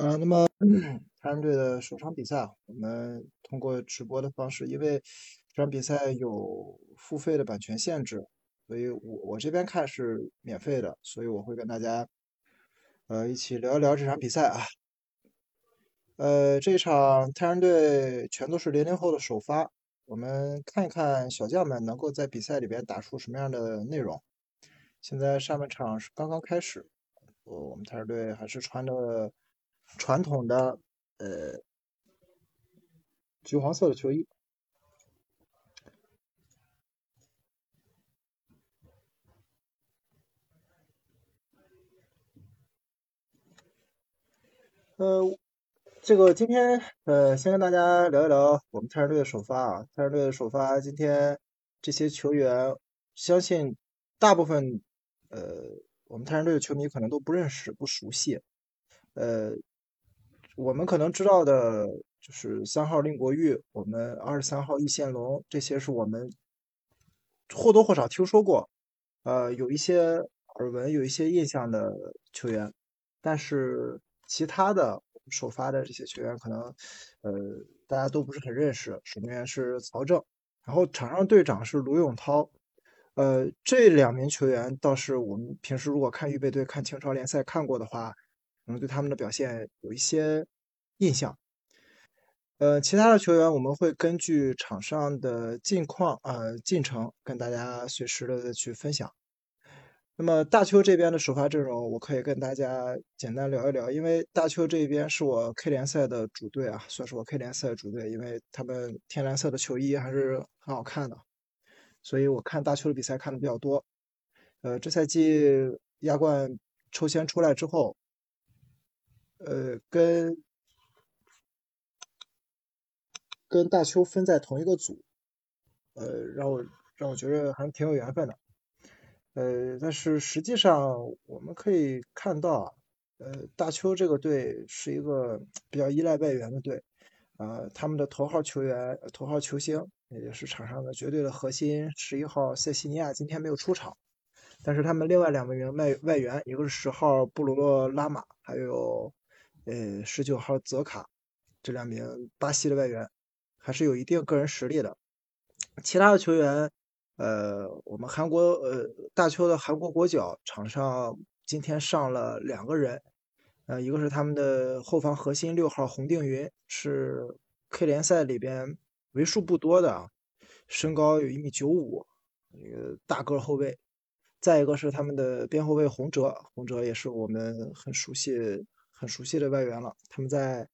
呃，那么太阳队的首场比赛啊，我们通过直播的方式，因为这场比赛有付费的版权限制，所以我我这边看是免费的，所以我会跟大家呃一起聊一聊这场比赛啊。呃，这场太阳队全都是零零后的首发，我们看一看小将们能够在比赛里边打出什么样的内容。现在上半场是刚刚开始，我我们太阳队还是穿的。传统的呃橘黄色的球衣，呃，这个今天呃先跟大家聊一聊我们太阳队的首发啊，太阳队的首发今天这些球员，相信大部分呃我们太阳队的球迷可能都不认识不熟悉，呃。我们可能知道的就是三号令国玉，我们二十三号易宪龙，这些是我们或多或少听说过，呃，有一些耳闻、有一些印象的球员。但是其他的首发的这些球员，可能呃大家都不是很认识。守门员是曹正，然后场上队长是卢永涛，呃，这两名球员倒是我们平时如果看预备队、看清朝联赛看过的话。可能对他们的表现有一些印象，呃，其他的球员我们会根据场上的近况呃进程跟大家随时的去分享。那么大邱这边的首发阵容，我可以跟大家简单聊一聊，因为大邱这边是我 K 联赛的主队啊，算是我 K 联赛的主队，因为他们天蓝色的球衣还是很好看的，所以我看大邱的比赛看的比较多。呃，这赛季亚冠抽签出来之后。呃，跟跟大邱分在同一个组，呃，让我让我觉得还挺有缘分的。呃，但是实际上我们可以看到，呃，大邱这个队是一个比较依赖外援的队，啊，他们的头号球员、头号球星也就是场上的绝对的核心，十一号塞西尼亚今天没有出场，但是他们另外两名外外援，一个是十号布鲁诺拉马，还有。呃，十九号泽卡这两名巴西的外援还是有一定个人实力的。其他的球员，呃，我们韩国呃大邱的韩国国脚场上今天上了两个人，呃，一个是他们的后防核心六号洪定云，是 K 联赛里边为数不多的，身高有一米九五，一个大个后卫。再一个是他们的边后卫洪哲，洪哲也是我们很熟悉。很熟悉的外援了，他们在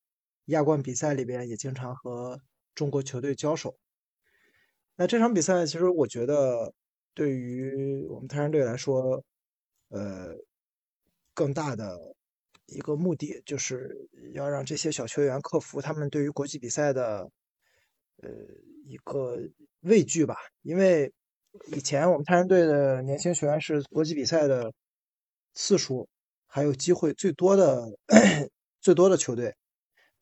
亚冠比赛里边也经常和中国球队交手。那这场比赛其实我觉得对于我们泰山队来说，呃，更大的一个目的就是要让这些小球员克服他们对于国际比赛的呃一个畏惧吧。因为以前我们泰山队的年轻球员是国际比赛的次数。还有机会最多的 最多的球队，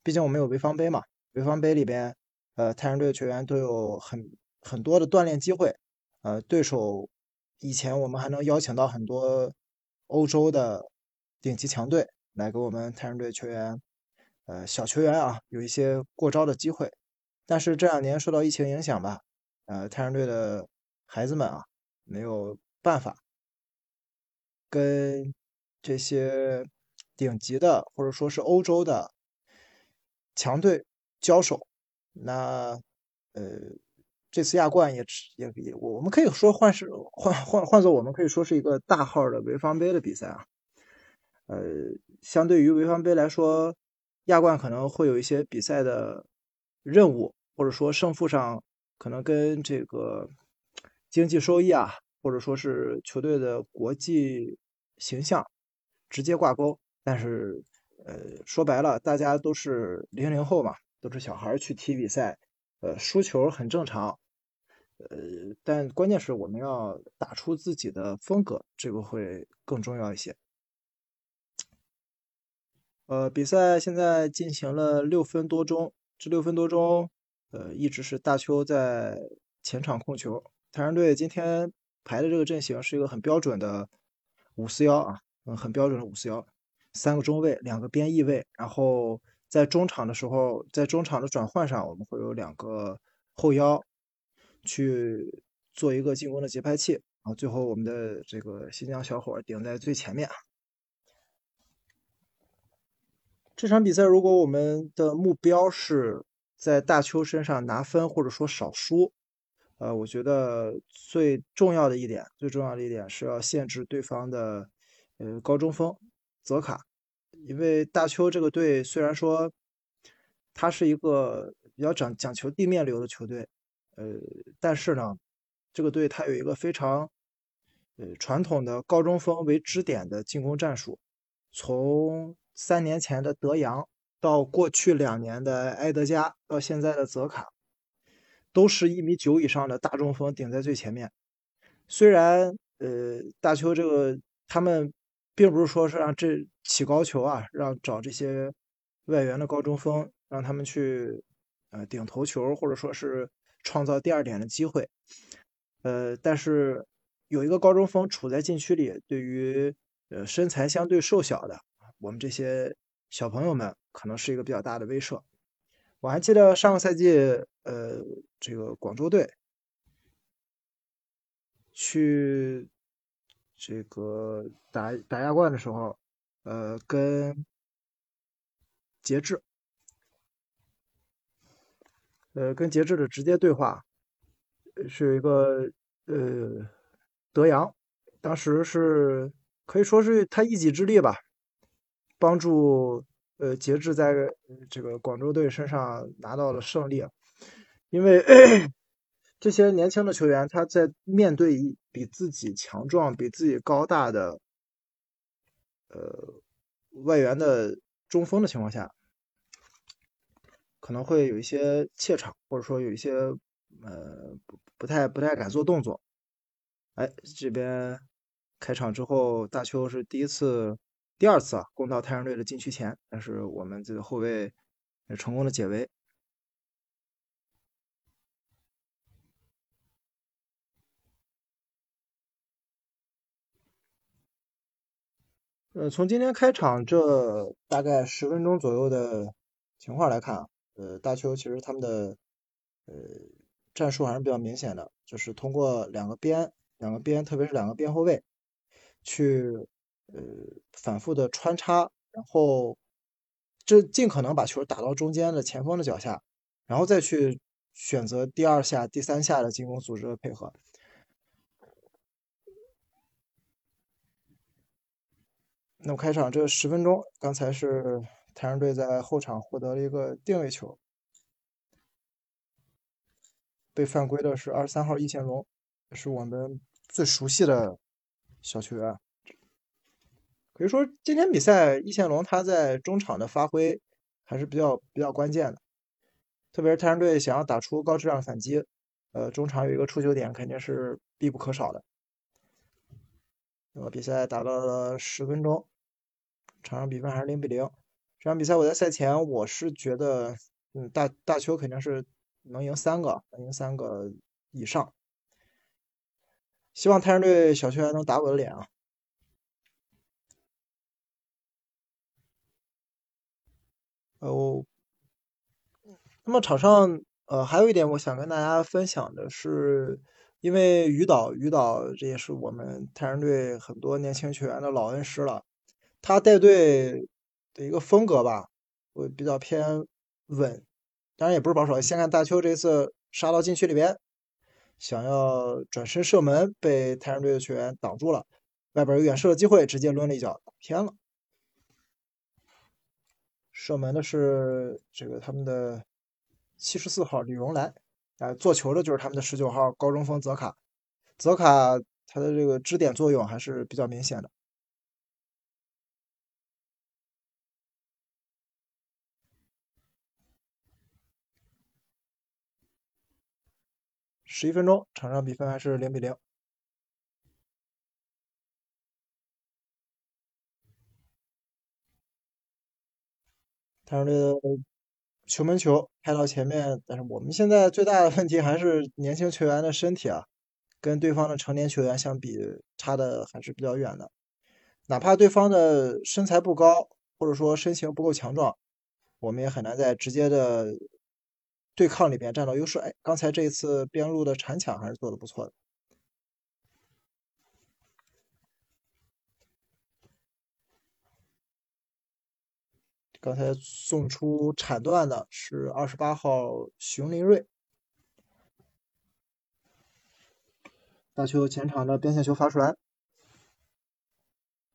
毕竟我们有潍坊杯嘛，潍坊杯里边，呃，太阳队的球员都有很很多的锻炼机会，呃，对手以前我们还能邀请到很多欧洲的顶级强队来给我们太阳队球员，呃，小球员啊，有一些过招的机会，但是这两年受到疫情影响吧，呃，太阳队的孩子们啊，没有办法跟。这些顶级的或者说是欧洲的强队交手，那呃这次亚冠也也也我我们可以说换是换换换作我们可以说是一个大号的潍坊杯的比赛啊，呃相对于潍坊杯来说，亚冠可能会有一些比赛的任务或者说胜负上可能跟这个经济收益啊或者说是球队的国际形象。直接挂钩，但是，呃，说白了，大家都是零零后嘛，都是小孩去踢比赛，呃，输球很正常，呃，但关键是我们要打出自己的风格，这个会更重要一些。呃，比赛现在进行了六分多钟，这六分多钟，呃，一直是大邱在前场控球。太阳队今天排的这个阵型是一个很标准的五四幺啊。嗯，很标准的五四幺，三个中卫，两个边翼位，然后在中场的时候，在中场的转换上，我们会有两个后腰去做一个进攻的节拍器，然后最后我们的这个新疆小伙顶在最前面。这场比赛，如果我们的目标是在大邱身上拿分，或者说少输，呃，我觉得最重要的一点，最重要的一点是要限制对方的呃高中锋泽卡，因为大邱这个队虽然说他是一个比较讲讲求地面流的球队，呃，但是呢，这个队他有一个非常呃传统的高中锋为支点的进攻战术，从三年前的德阳，到过去两年的埃德加，到现在的泽卡，都是一米九以上的大中锋顶在最前面。虽然呃大邱这个他们并不是说是让这起高球啊，让找这些外援的高中锋让他们去呃顶头球，或者说是创造第二点的机会。呃，但是有一个高中锋处在禁区里，对于呃身材相对瘦小的。我们这些小朋友们可能是一个比较大的威慑。我还记得上个赛季，呃，这个广州队去这个打打亚冠的时候，呃，跟节制，呃，跟节制的直接对话，是一个呃德阳，当时是可以说是他一己之力吧。帮助呃节制在这个广州队身上拿到了胜利，因为这些年轻的球员他在面对比自己强壮、比自己高大的呃外援的中锋的情况下，可能会有一些怯场，或者说有一些呃不不太不太敢做动作。哎，这边开场之后，大邱是第一次。第二次啊，攻到太阳队的禁区前，但是我们这个后卫也成功的解围。呃，从今天开场这大概十分钟左右的情况来看啊，呃，大邱其实他们的呃战术还是比较明显的，就是通过两个边，两个边，特别是两个边后卫去。呃，反复的穿插，然后这尽可能把球打到中间的前锋的脚下，然后再去选择第二下、第三下的进攻组织的配合。那么开场这十分钟，刚才是太阳队在后场获得了一个定位球，被犯规的是二十三号易建龙，是我们最熟悉的小球员。可以说今天比赛，易建龙他在中场的发挥还是比较比较关键的，特别是太阳队想要打出高质量反击，呃，中场有一个出球点肯定是必不可少的。那么比赛打到了十分钟，场上比分还是零比零。这场比赛我在赛前我是觉得，嗯，大大邱肯定是能赢三个，能赢三个以上。希望太阳队小球员能打我的脸啊！哦，那么场上呃还有一点我想跟大家分享的是，因为于导于导这也是我们太阳队很多年轻球员的老恩师了，他带队的一个风格吧，会比较偏稳，当然也不是保守。先看大邱这次杀到禁区里边，想要转身射门，被太阳队的球员挡住了，外边有远射的机会，直接抡了一脚打偏了。射门的是这个他们的七十四号李荣来，啊，做球的就是他们的十九号高中锋泽卡，泽卡他的这个支点作用还是比较明显的。十一分钟，场上比分还是零比零。太阳队的球门球开到前面，但是我们现在最大的问题还是年轻球员的身体啊，跟对方的成年球员相比，差的还是比较远的。哪怕对方的身材不高，或者说身形不够强壮，我们也很难在直接的对抗里边占到优势。哎，刚才这一次边路的铲抢还是做的不错的。刚才送出铲断的是二十八号熊林瑞。大球前场的边线球发出来，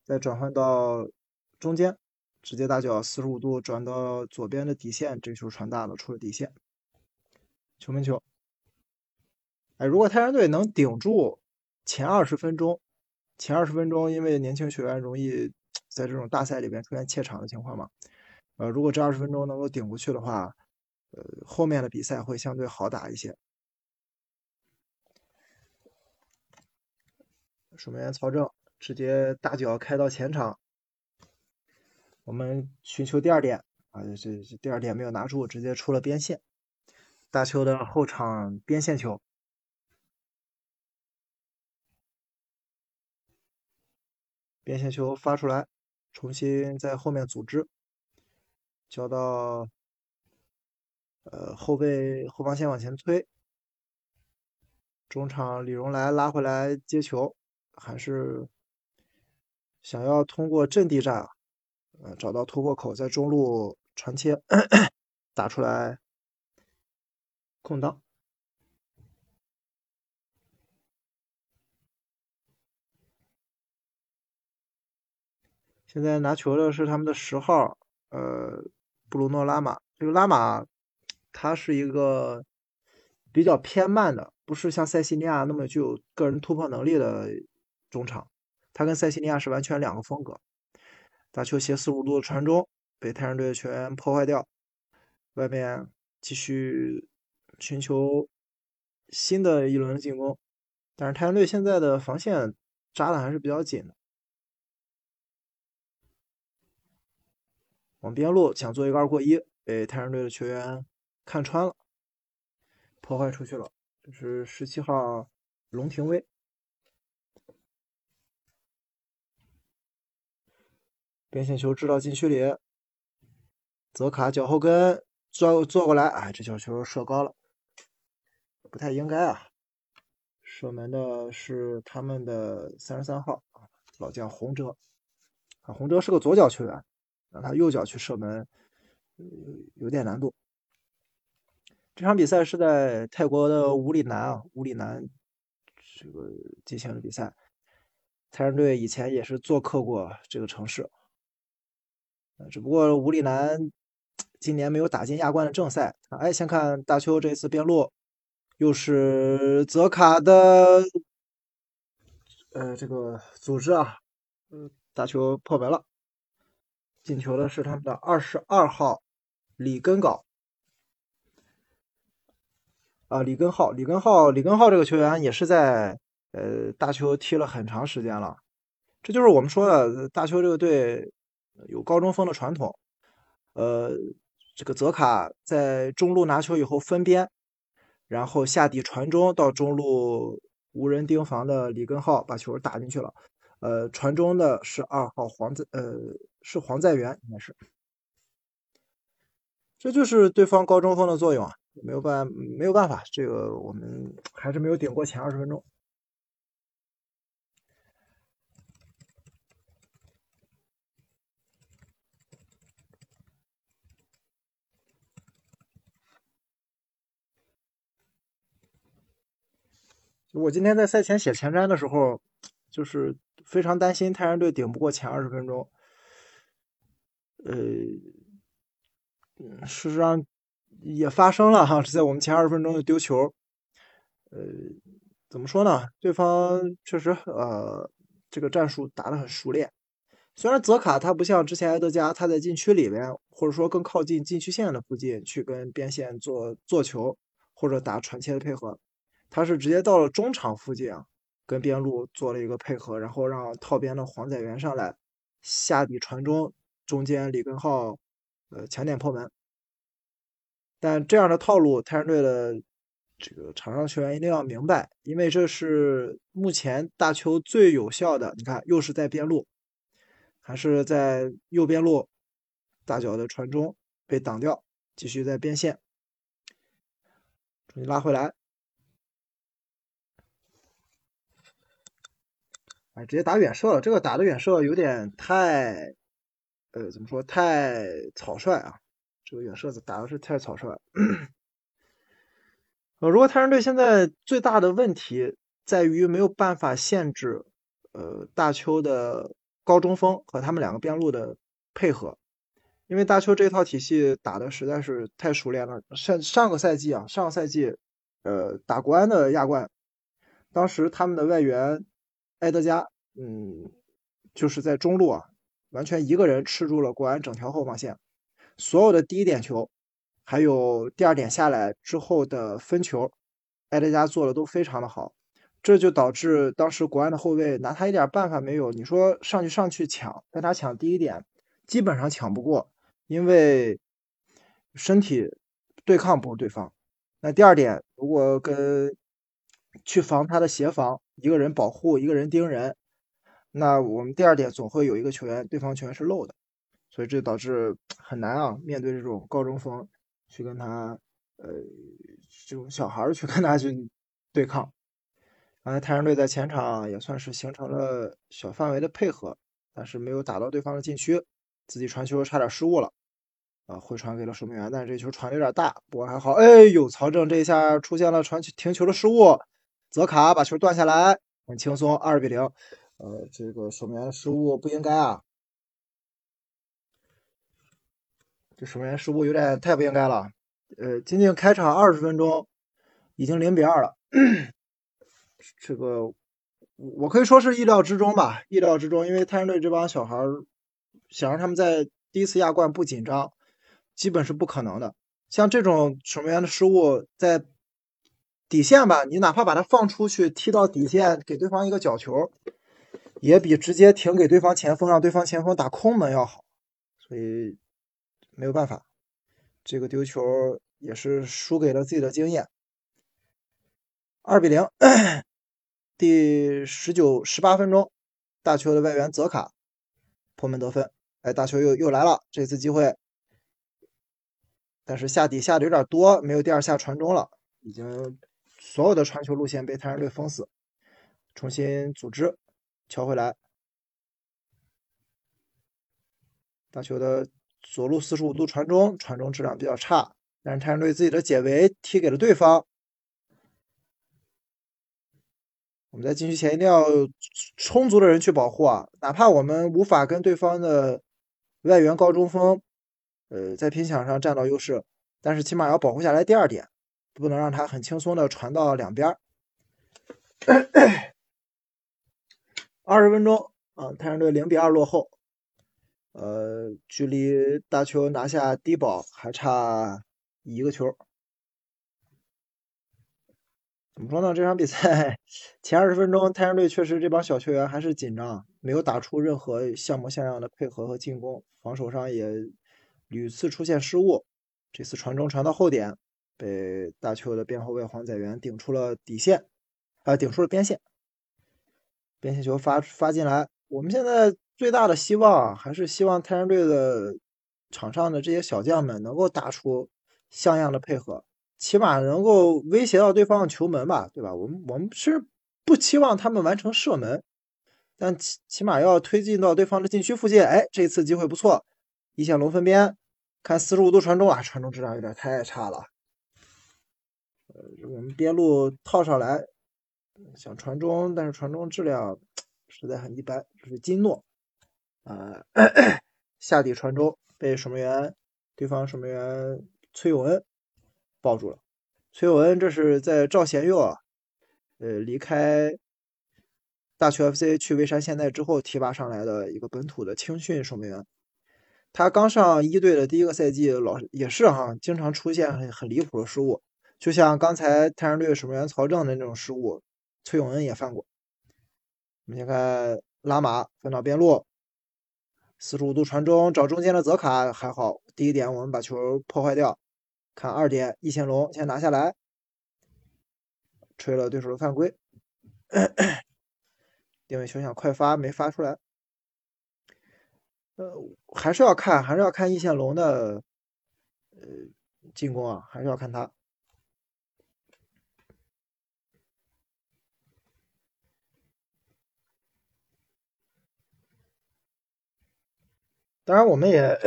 再转换到中间，直接大脚四十五度转到左边的底线，这球传大了，出了底线，球门球。哎，如果泰山队能顶住前二十分钟，前二十分钟因为年轻球员容易在这种大赛里边出现怯场的情况嘛。呃，如果这二十分钟能够顶过去的话，呃，后面的比赛会相对好打一些。守门员曹正直接大脚开到前场，我们寻求第二点啊，这这第二点没有拿住，直接出了边线。大邱的后场边线球，边线球发出来，重新在后面组织。交到，呃，后背后防线往前推，中场李荣来拉回来接球，还是想要通过阵地战，呃，找到突破口，在中路传切 打出来空档。现在拿球的是他们的十号，呃。布鲁诺拉马，这个拉马，他是一个比较偏慢的，不是像塞西尼亚那么具有个人突破能力的中场。他跟塞西尼亚是完全两个风格。打球斜四五度的传中，被泰山队球员破坏掉。外面继续寻求新的一轮进攻，但是太阳队现在的防线扎的还是比较紧的。往边路想做一个二过一，被太阳队的球员看穿了，破坏出去了。这是十七号龙廷威，边线球制到禁区里，泽卡脚后跟坐坐过来，哎，这脚球射高了，不太应该啊。射门的是他们的三十三号老将洪哲，啊，洪哲是个左脚球员。让他右脚去射门，有点难度。这场比赛是在泰国的武里南啊，武里南这个进行的比赛。泰山队以前也是做客过这个城市，只不过武里南今年没有打进亚冠的正赛。哎，先看大邱这次边路，又是泽卡的，呃，这个组织啊，嗯，大球破门了。进球的是他们的二十二号李根镐啊，李根浩，李根浩，李根浩这个球员也是在呃大邱踢了很长时间了。这就是我们说的大邱这个队有高中锋的传统。呃，这个泽卡在中路拿球以后分边，然后下底传中到中路无人盯防的李根浩把球打进去了。呃，传中的是二号黄在，呃，是黄在元，应该是，这就是对方高中锋的作用啊，没有办没有办法，这个我们还是没有顶过前二十分钟。我今天在赛前写前瞻的时候，就是。非常担心泰山队顶不过前二十分钟，呃，事实上也发生了哈，是在我们前二十分钟就丢球，呃，怎么说呢？对方确实呃，这个战术打得很熟练。虽然泽卡他不像之前埃德加，他在禁区里面或者说更靠近禁区线的附近去跟边线做做球或者打传切的配合，他是直接到了中场附近啊。跟边路做了一个配合，然后让套边的黄载元上来下底传中，中间李根浩呃抢点破门。但这样的套路，泰山队的这个场上球员一定要明白，因为这是目前大邱最有效的。你看，又是在边路，还是在右边路大脚的传中被挡掉，继续在边线，重新拉回来，哎，直接打远射了。这个打的远射有点太，呃，怎么说？太草率啊！这个远射子打的是太草率。呃，如果泰山队现在最大的问题在于没有办法限制，呃，大邱的高中锋和他们两个边路的配合，因为大邱这套体系打的实在是太熟练了。上上个赛季啊，上个赛季，呃，打国安的亚冠，当时他们的外援埃德加，嗯，就是在中路啊，完全一个人吃住了国安整条后防线，所有的第一点球。还有第二点下来之后的分球，埃德加做的都非常的好，这就导致当时国安的后卫拿他一点办法没有。你说上去上去抢，跟他抢第一点，基本上抢不过，因为身体对抗不是对方。那第二点，如果跟去防他的协防，一个人保护，一个人盯人，那我们第二点总会有一个球员，对方球员是漏的，所以这导致 很难啊，面对这种高中锋。去跟他，呃，这种小孩去 跟他去对抗。刚才泰山队在前场也算是形成了小范围的配合，但是没有打到对方的禁区，自己传球差点失误了，啊，回传给了守门员，但是这球传的有点大，不过还好。哎呦，曹正这一下出现了传球停球的失误，泽卡把球断下来，很轻松，二比零。呃，这个守门员失误不应该啊。这守门员失误有点太不应该了。呃，仅仅开场二十分钟，已经零比二了。这个我可以说是意料之中吧，意料之中。因为泰山队这帮小孩想让他们在第一次亚冠不紧张，基本是不可能的。像这种守门员的失误，在底线吧，你哪怕把它放出去踢到底线，给对方一个角球，也比直接停给对方前锋，让对方前锋打空门要好。所以。没有办法，这个丢球也是输给了自己的经验。二比零，第十九、十八分钟，大球的外援泽卡破门得分。哎，大球又又来了，这次机会，但是下底下的有点多，没有第二下传中了，已经所有的传球路线被泰山队封死，重新组织，敲回来，大球的。左路四十五度传中，传中质量比较差，但是泰山队自己的解围踢给了对方。我们在禁区前一定要充足的人去保护啊，哪怕我们无法跟对方的外援高中锋，呃，在拼抢上占到优势，但是起码要保护下来第二点，不能让他很轻松的传到两边儿。二十分钟啊，泰山队零比二落后。呃，距离大球拿下低保还差一个球。怎么说呢？这场比赛前二十分钟，泰山队确实这帮小球员还是紧张，没有打出任何像模像样的配合和进攻，防守上也屡次出现失误。这次传中传到后点，被大邱的边后卫黄载元顶出了底线，啊，顶出了边线，边线球发发进来。我们现在。最大的希望啊还是希望泰山队的场上的这些小将们能够打出像样的配合，起码能够威胁到对方的球门吧，对吧？我们我们是不期望他们完成射门，但起起码要推进到对方的禁区附近。哎，这次机会不错，一线龙分边，看四十五度传中啊，传中质量有点太差了。我们边路套上来想传中，但是传中质量实在很一般，就是金诺。啊，下底传中被守门员，对方守门员崔永恩抱住了。崔永恩这是在赵贤佑啊，呃，离开大邱 FC 去蔚山现代之后提拔上来的一个本土的青训守门员。他刚上一队的第一个赛季，老也是哈，经常出现很很离谱的失误，就像刚才泰山队守门员曹正的那种失误，崔永恩也犯过。我们先看拉马分到边路。四十五度传中，找中间的泽卡还好。第一点，我们把球破坏掉。看二点，易贤龙先拿下来，吹了对手的犯规。定位球想快发，没发出来。呃，还是要看，还是要看易线龙的呃进攻啊，还是要看他。当然，我们也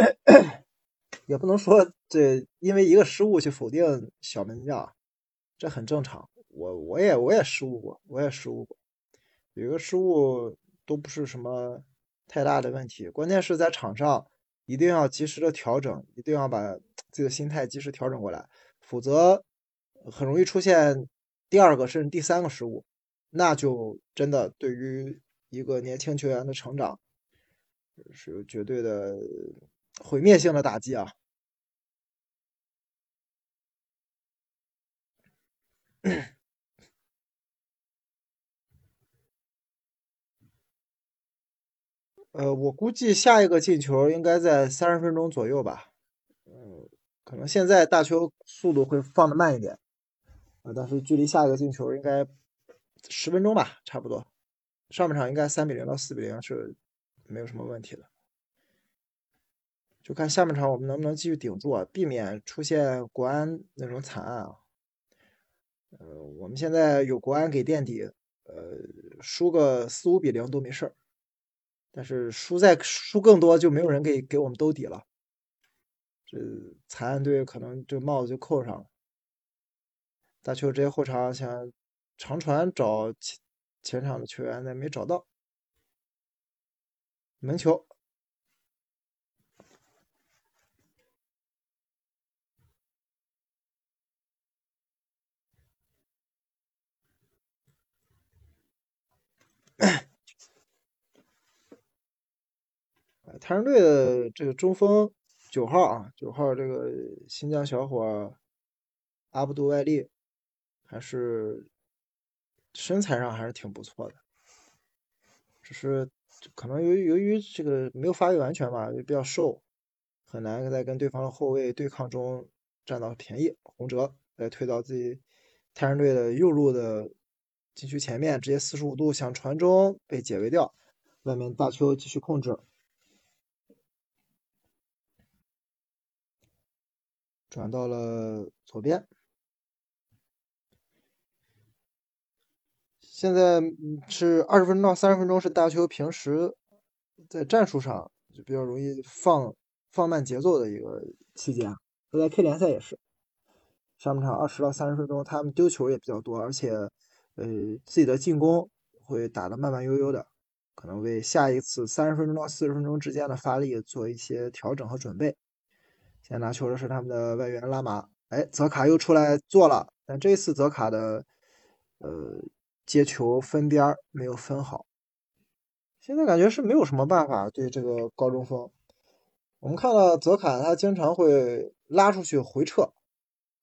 也不能说这因为一个失误去否定小门将，这很正常。我我也我也失误过，我也失误过，有一个失误都不是什么太大的问题。关键是在场上一定要及时的调整，一定要把自己的心态及时调整过来，否则很容易出现第二个甚至第三个失误，那就真的对于一个年轻球员的成长。是有绝对的毁灭性的打击啊！呃，我估计下一个进球应该在三十分钟左右吧。嗯，可能现在大球速度会放的慢一点啊，但是距离下一个进球应该十分钟吧，差不多。上半场应该三比零到四比零是。没有什么问题的，就看下半场我们能不能继续顶住啊，避免出现国安那种惨案啊。呃，我们现在有国安给垫底，呃，输个四五比零都没事儿，但是输再输更多就没有人给给我们兜底了，这惨案队可能这帽子就扣上了。大球直接后场想长传找前前场的球员，但没找到。门球，太阳队的这个中锋九号啊，九号这个新疆小伙阿布杜外利，还是身材上还是挺不错的，只是。可能由于由于这个没有发育完全吧，就比较瘦，很难在跟对方的后卫对抗中占到便宜。洪哲再推到自己太阳队的右路的禁区前面，直接四十五度想传中被解围掉，外面大邱继续控制，转到了左边。现在是二十分钟到三十分钟，是大邱平时在战术上就比较容易放放慢节奏的一个期间。他在 K 联赛也是，上半场二十到三十分钟，他们丢球也比较多，而且呃自己的进攻会打得慢慢悠悠的，可能为下一次三十分钟到四十分钟之间的发力做一些调整和准备。现在拿球的是他们的外援拉马，哎，泽卡又出来做了，但这次泽卡的呃。接球分边没有分好，现在感觉是没有什么办法对这个高中锋。我们看到泽坎他经常会拉出去回撤，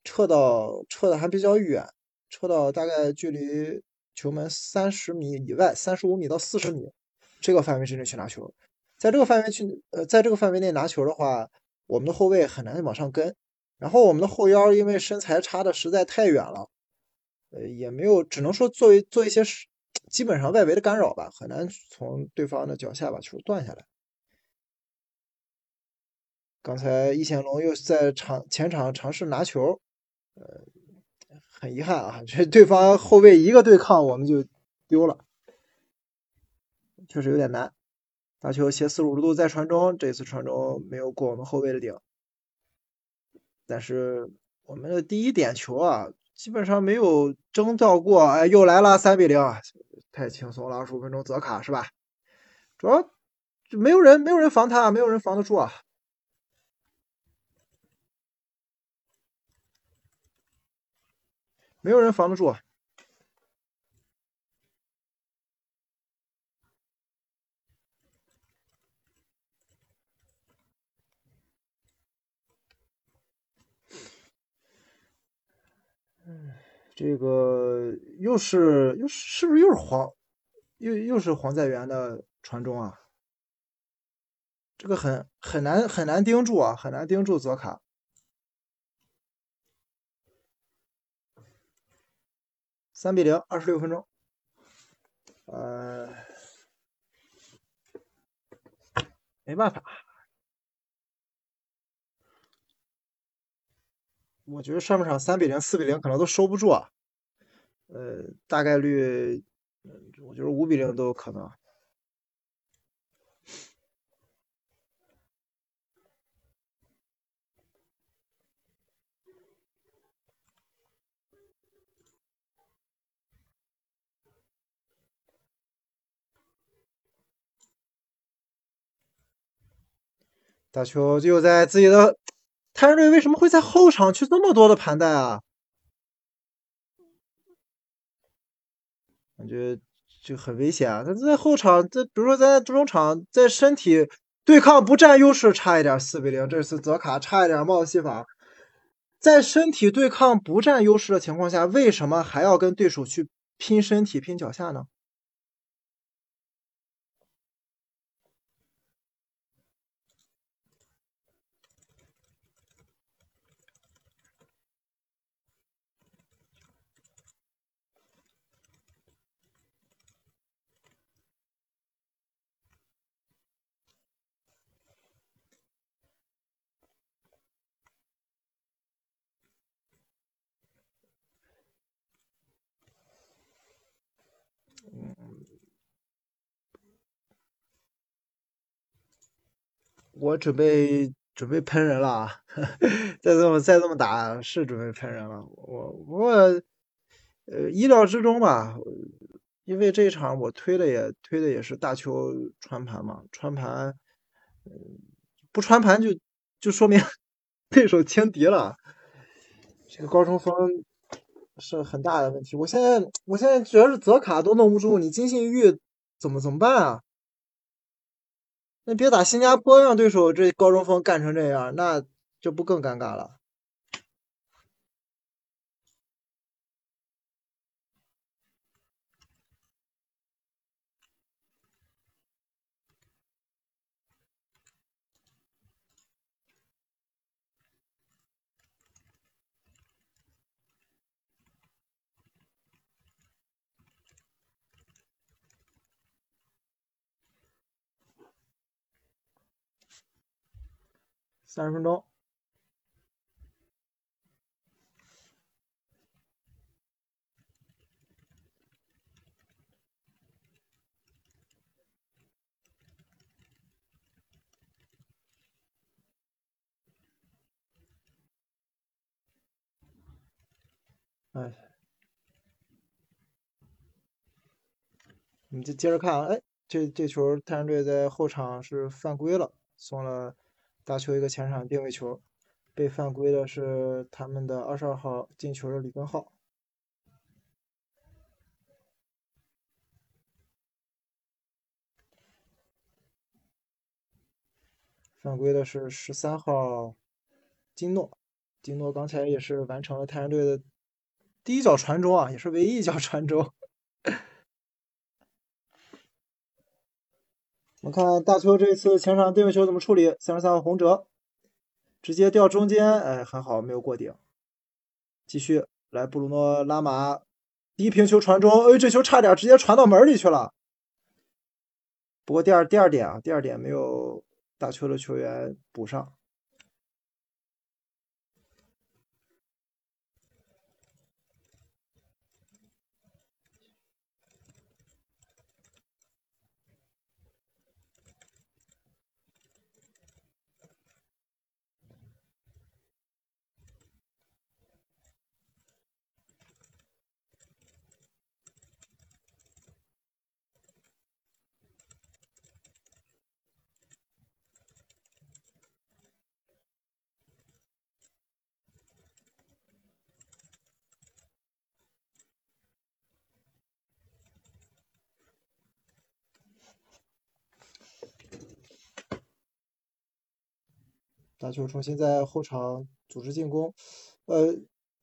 撤到撤的还比较远，撤到大概距离球门三十米以外，三十五米到四十米这个范围之内去拿球。在这个范围去呃，在这个范围内拿球的话，我们的后卫很难往上跟，然后我们的后腰因为身材差的实在太远了。呃，也没有，只能说作为做一些基本上外围的干扰吧，很难从对方的脚下把球断下来。刚才易显龙又在场前场尝试拿球，呃，很遗憾啊，这对方后卫一个对抗我们就丢了，确实有点难。大球斜四十五度再传中，这次传中没有过我们后卫的顶，但是我们的第一点球啊。基本上没有征兆过，哎，又来了三比零，太轻松了，二十五分钟泽卡是吧？主要就没有人，没有人防他，没有人防得住啊，没有人防得住。这个又是又是不是又是黄，又又是黄在元的传中啊？这个很很难很难盯住啊，很难盯住泽卡。三比零，二十六分钟。呃，没办法。我觉得上半场三比零、四比零可能都收不住啊，呃，大概率，我觉得五比零都有可能。大球就在自己的。泰瑞为什么会在后场去这么多的盘带啊？感觉就很危险啊！他在后场，这比如说在中场，在身体对抗不占优势，差一点四比零。这次泽卡差一点帽子戏法，在身体对抗不占优势的情况下，为什么还要跟对手去拼身体、拼脚下呢？我准备准备喷人了啊！再这么再这么打，是准备喷人了。我不过呃意料之中吧，因为这一场我推的也推的也是大球穿盘嘛，穿盘，嗯，不穿盘就就说明 对手轻敌了。这个高中锋是很大的问题。我现在我现在主要是泽卡都弄不住，你金信玉怎么怎么办啊？那别打新加坡，让对手这高中锋干成这样，那这不更尴尬了？三十分钟。哎，你就接着看啊，哎，这这球太阳队在后场是犯规了，送了。大球一个前场定位球，被犯规的是他们的二十二号进球的李根浩。犯规的是十三号金诺，金诺刚才也是完成了太阳队的第一脚传中啊，也是唯一一脚传中。我们看大邱这次前场定位球怎么处理？三十三号洪哲直接掉中间，哎，很好，没有过顶。继续来，布鲁诺拉马低平球传中，哎，这球差点直接传到门里去了。不过第二第二点啊，第二点没有大邱的球员补上。大球重新在后场组织进攻，呃，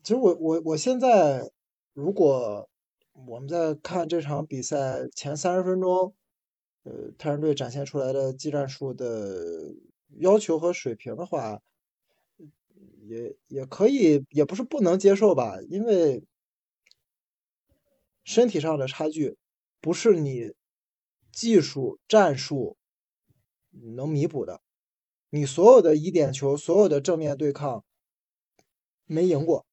其实我我我现在如果我们在看这场比赛前三十分钟，呃，太阳队展现出来的技战术的要求和水平的话，也也可以，也不是不能接受吧，因为身体上的差距不是你技术战术能弥补的。你所有的一点球，所有的正面对抗没赢过。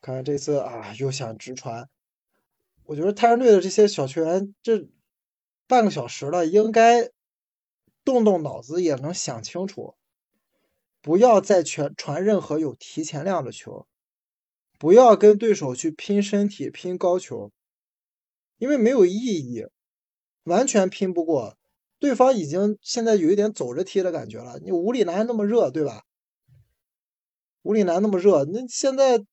看看这次啊，又想直传。我觉得泰山队的这些小球员，这半个小时了，应该动动脑子也能想清楚，不要再全传任何有提前量的球，不要跟对手去拼身体、拼高球，因为没有意义，完全拼不过。对方已经现在有一点走着踢的感觉了。你五里南那么热，对吧？五里男那么热，那现在。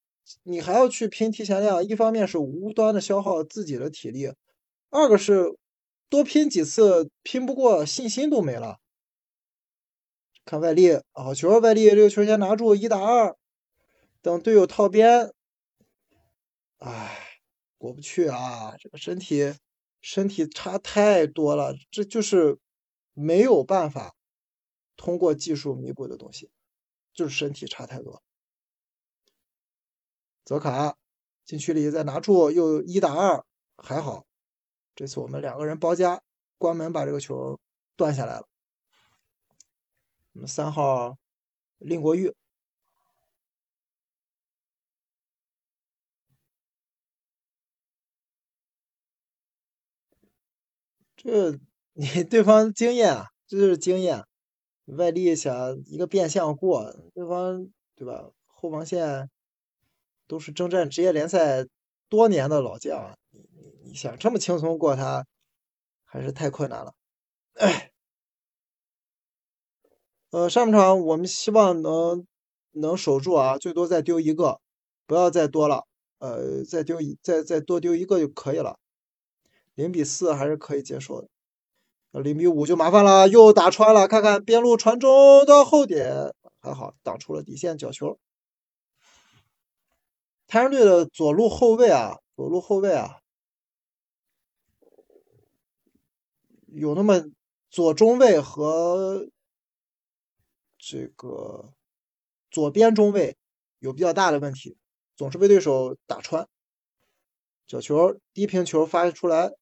你还要去拼提前量，一方面是无端的消耗自己的体力，二个是多拼几次拼不过，信心都没了。看外力，好球，外力这个球先拿住，一打二，等队友套边，哎，过不去啊！这个身体身体差太多了，这就是没有办法通过技术弥补的东西，就是身体差太多。泽卡禁区里再拿住，又一打二，还好，这次我们两个人包夹，关门把这个球断下来了。我们三号令国玉，这你对方经验啊，这就是经验，外力想一个变相过，对方对吧？后防线。都是征战职业联赛多年的老将，你你你想这么轻松过他，还是太困难了。呃，上半场我们希望能能守住啊，最多再丢一个，不要再多了。呃，再丢一再再多丢一个就可以了。零比四还是可以接受的。零比五就麻烦了，又打穿了，看看边路传中到后点，还好挡出了底线角球。泰山队的左路后卫啊，左路后卫啊，有那么左中卫和这个左边中卫有比较大的问题，总是被对手打穿。角球低平球发出来，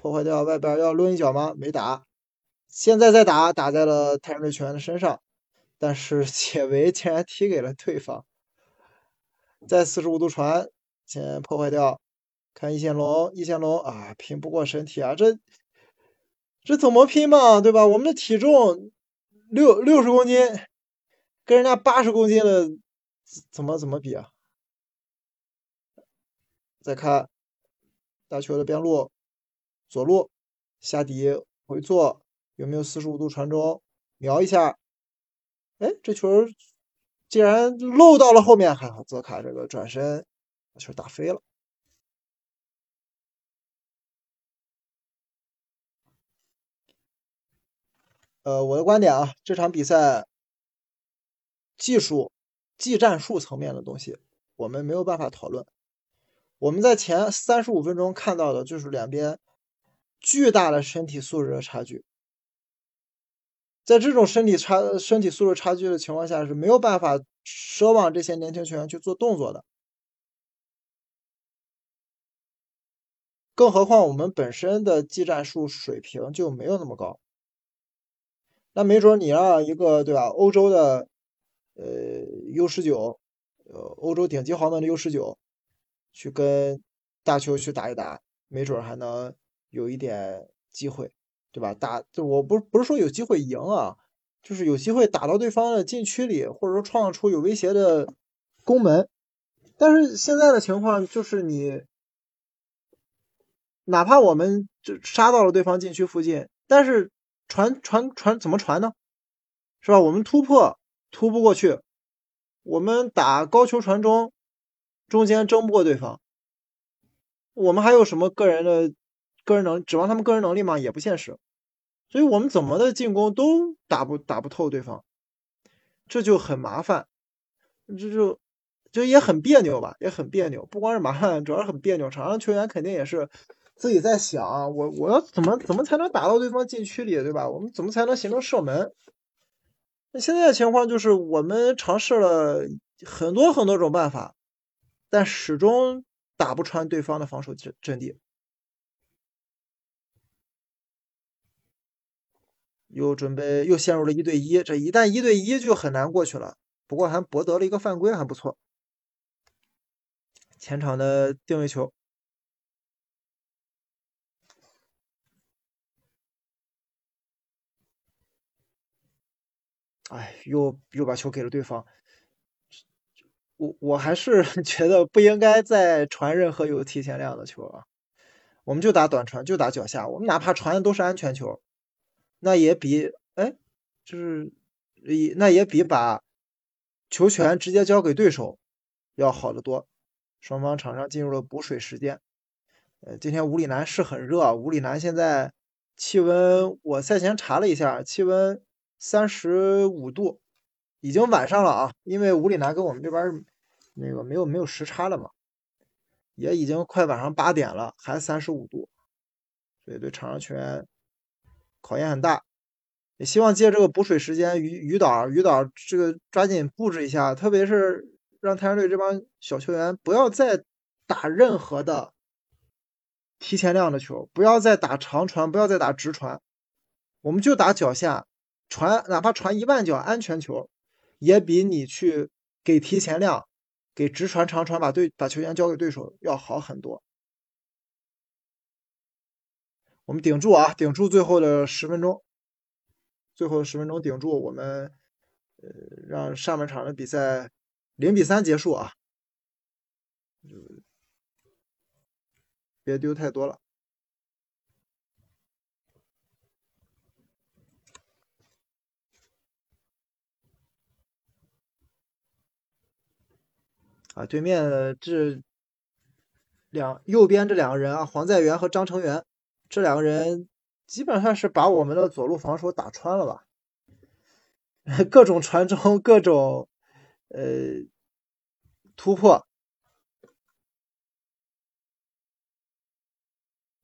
破坏掉外边要抡一脚吗？没打。现在再打，打在了泰山队球员的身上，但是解围竟然踢给了对方。再四十五度传，先破坏掉。看易线龙，易线龙啊，拼不过身体啊，这这怎么拼嘛，对吧？我们的体重六六十公斤，跟人家八十公斤的怎么怎么比啊？再看大球的边路，左路下底回做，有没有四十五度传中？瞄一下，哎，这球。既然漏到了后面，还好泽卡这个转身把球打飞了。呃，我的观点啊，这场比赛技术、技战术层面的东西，我们没有办法讨论。我们在前三十五分钟看到的就是两边巨大的身体素质的差距。在这种身体差、身体素质差距的情况下，是没有办法奢望这些年轻球员去做动作的。更何况我们本身的技战术水平就没有那么高。那没准你让一个对吧，欧洲的呃 U 十九，呃欧洲顶级豪门的 U 十九，去跟大球去打一打，没准还能有一点机会。对吧？打就我不不是说有机会赢啊，就是有机会打到对方的禁区里，或者说创造出有威胁的攻门。但是现在的情况就是你，哪怕我们就杀到了对方禁区附近，但是传传传怎么传呢？是吧？我们突破突不过去，我们打高球传中，中间争不过对方，我们还有什么个人的？个人能指望他们个人能力吗？也不现实，所以我们怎么的进攻都打不打不透对方，这就很麻烦，这就就也很别扭吧，也很别扭。不光是麻烦，主要是很别扭。场上球员肯定也是自己在想，我我要怎么怎么才能打到对方禁区里，对吧？我们怎么才能形成射门？那现在的情况就是我们尝试了很多很多种办法，但始终打不穿对方的防守阵阵地。又准备又陷入了一对一，这一旦一对一就很难过去了。不过还博得了一个犯规，还不错。前场的定位球，哎，又又把球给了对方。我我还是 觉得不应该再传任何有提前量的球啊。我们就打短传，就打脚下，我们哪怕传的都是安全球。那也比哎，就是也那也比把球权直接交给对手要好得多。双方场上进入了补水时间。呃，今天五里南是很热，五里南现在气温我赛前查了一下，气温三十五度，已经晚上了啊。因为五里南跟我们这边那个没有没有时差了嘛，也已经快晚上八点了，还三十五度，所以对场上球员。考验很大，也希望借这个补水时间，于于导于导这个抓紧布置一下，特别是让太阳队这帮小球员不要再打任何的提前量的球，不要再打长传，不要再打直传，我们就打脚下传，哪怕传一万脚安全球，也比你去给提前量、给直传、长传把对把球员交给对手要好很多。我们顶住啊，顶住最后的十分钟，最后十分钟顶住，我们呃让上半场的比赛零比三结束啊，别丢太多了啊！对面这两右边这两个人啊，黄在元和张成元。这两个人基本上是把我们的左路防守打穿了吧？各种传中，各种呃突破。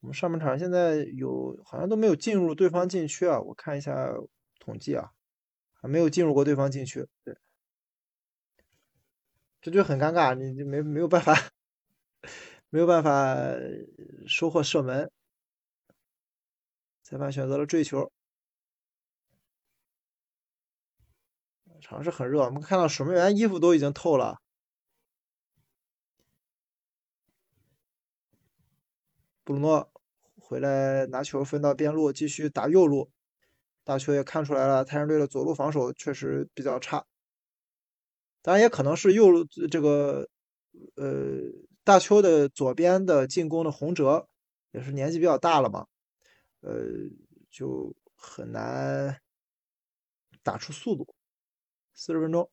我们上半场现在有好像都没有进入对方禁区啊！我看一下统计啊，还没有进入过对方禁区。对，这就很尴尬，你就没没有办法，没有办法收获射门。裁判选择了坠球，场是很热，我们看到守门员衣服都已经透了。布鲁诺回来拿球分到边路，继续打右路。大球也看出来了，太阳队的左路防守确实比较差。当然也可能是右路这个呃大邱的左边的进攻的洪哲也是年纪比较大了嘛。呃，就很难打出速度。四十分钟，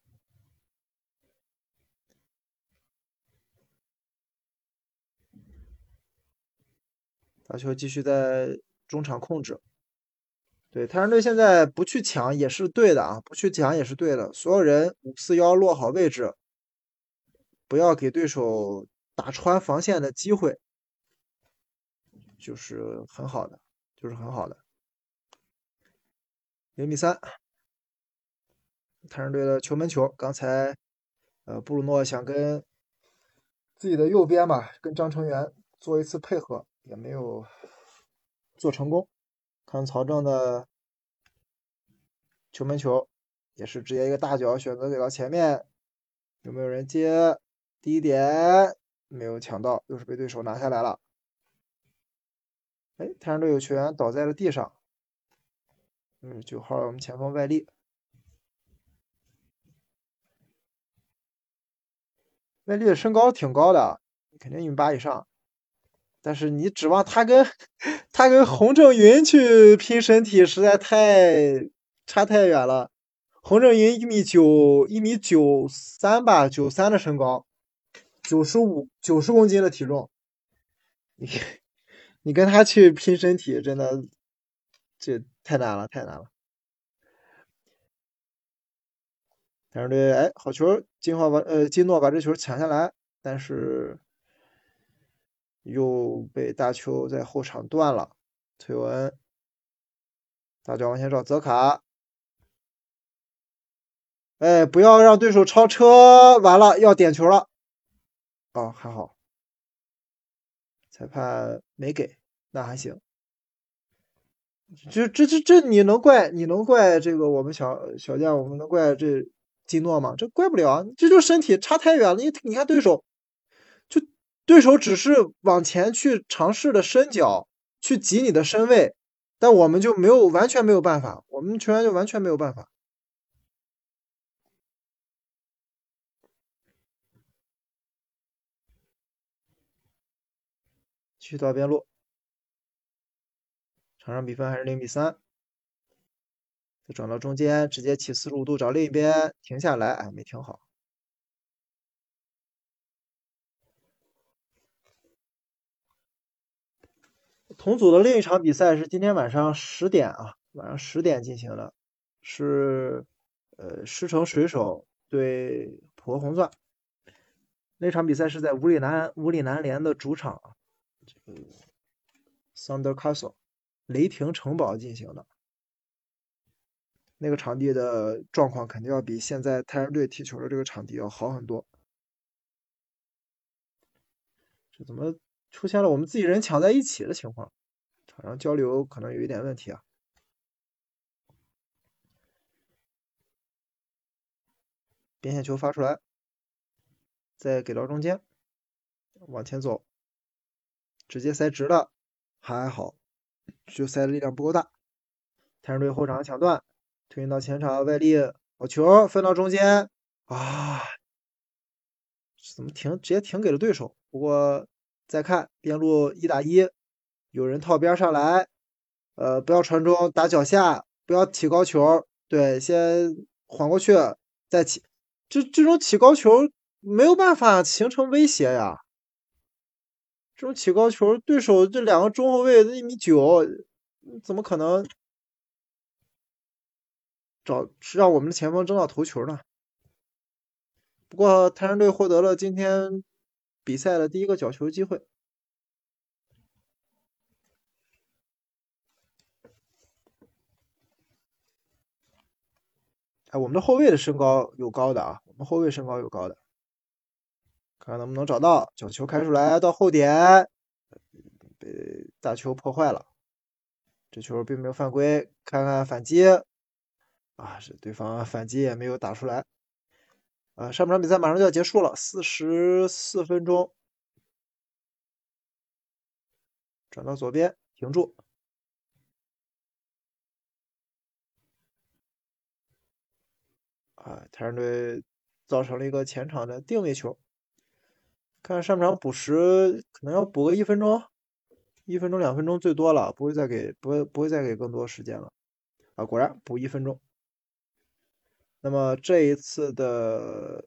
打球继续在中场控制。对，太阳队现在不去抢也是对的啊，不去抢也是对的。所有人五四幺落好位置，不要给对手打穿防线的机会，就是很好的。就是很好的，零比三，太阳队的球门球。刚才，呃，布鲁诺想跟自己的右边吧，跟张成元做一次配合，也没有做成功。看曹正的球门球，也是直接一个大脚选择给到前面，有没有人接？第一点没有抢到，又是被对手拿下来了。哎，太阳队有球员倒在了地上。嗯，九号我们前锋外力，外力的身高挺高的，肯定一米八以上。但是你指望他跟他跟洪正云去拼身体，实在太差太远了。洪正云一米九，一米九三吧，九三的身高，九十五九十公斤的体重，你跟他去拼身体，真的，这太难了，太难了。太阳队，哎，好球，金浩把呃金诺把这球抢下来，但是又被大邱在后场断了。崔文，大脚往前找泽卡，哎，不要让对手超车，完了要点球了。哦，还好。裁判没给，那还行。这这这这你能怪你能怪这个我们小小将，我们能怪这金诺吗？这怪不了，这就身体差太远了。你你看对手，就对手只是往前去尝试的伸脚，去挤你的身位，但我们就没有完全没有办法，我们球员就完全没有办法。去到边路。场上比分还是零比三，再转到中间，直接起四十五度找另一边停下来，哎，没停好。同组的另一场比赛是今天晚上十点啊，晚上十点进行的，是呃狮城水手对普和红钻。那场比赛是在五里南五里南联的主场，这个 Thunder Castle。雷霆城堡进行的，那个场地的状况肯定要比现在太阳队踢球的这个场地要好很多。这怎么出现了我们自己人抢在一起的情况？场上交流可能有一点问题啊。边线球发出来，再给到中间，往前走，直接塞直了，还好。就塞的力量不够大，太阳队后场抢断，推进到前场外力，好球分到中间啊！怎么停？直接停给了对手。不过再看边路一打一，有人套边上来，呃，不要传中，打脚下，不要起高球，对，先缓过去再起。这这种起高球没有办法形成威胁呀。这种起高球，对手这两个中后卫一米九，怎么可能找让我们的前锋争到头球呢？不过泰山队获得了今天比赛的第一个角球机会。哎，我们的后卫的身高有高的啊，我们后卫身高有高的。看看能不能找到角球开出来到后点，被大球破坏了。这球并没有犯规，看看反击啊，是对方反击也没有打出来。啊，上半场比赛马上就要结束了，四十四分钟。转到左边停住。啊，太阳队造成了一个前场的定位球。看上半场补时，可能要补个一分钟，一分钟两分钟最多了，不会再给不会不会再给更多时间了。啊，果然补一分钟。那么这一次的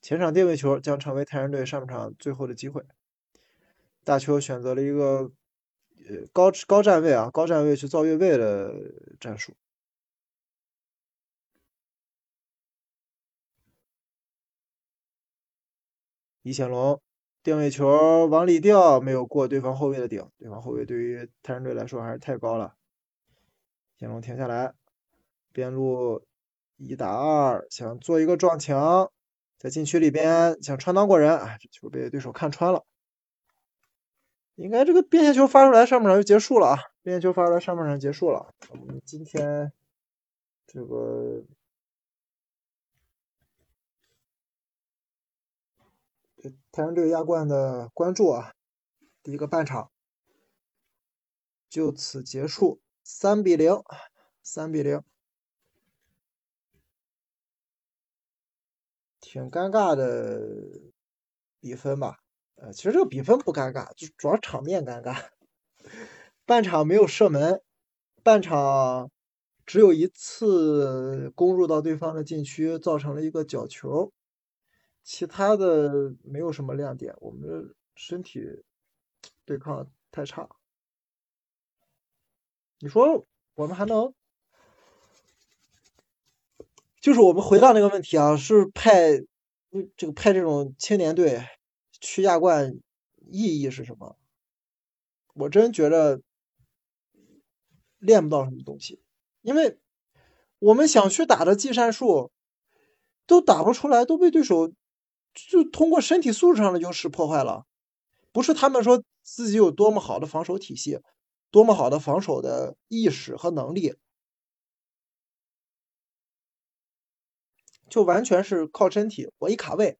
前场定位球将成为太阳队上半场最后的机会。大邱选择了一个呃高高站位啊，高站位去造越位的战术。李显龙定位球往里掉，没有过对方后卫的顶。对方后卫对于泰山队来说还是太高了。显龙停下来，边路一打二，想做一个撞墙，在禁区里边想穿裆过人，啊，这球被对手看穿了。应该这个边线球发出来，上半场就结束了啊！边线球发出来，上半场结束了。我们今天这个。太阳队亚冠的关注啊，第一个半场就此结束，三比零，三比零，挺尴尬的比分吧？呃，其实这个比分不尴尬，就主要场面尴尬。半场没有射门，半场只有一次攻入到对方的禁区，造成了一个角球。其他的没有什么亮点，我们的身体对抗太差。你说我们还能？就是我们回到那个问题啊，是派这个派这种青年队去亚冠意义是什么？我真觉得练不到什么东西，因为我们想去打的技战术都打不出来，都被对手。就通过身体素质上的优势破坏了，不是他们说自己有多么好的防守体系，多么好的防守的意识和能力，就完全是靠身体。我一卡位，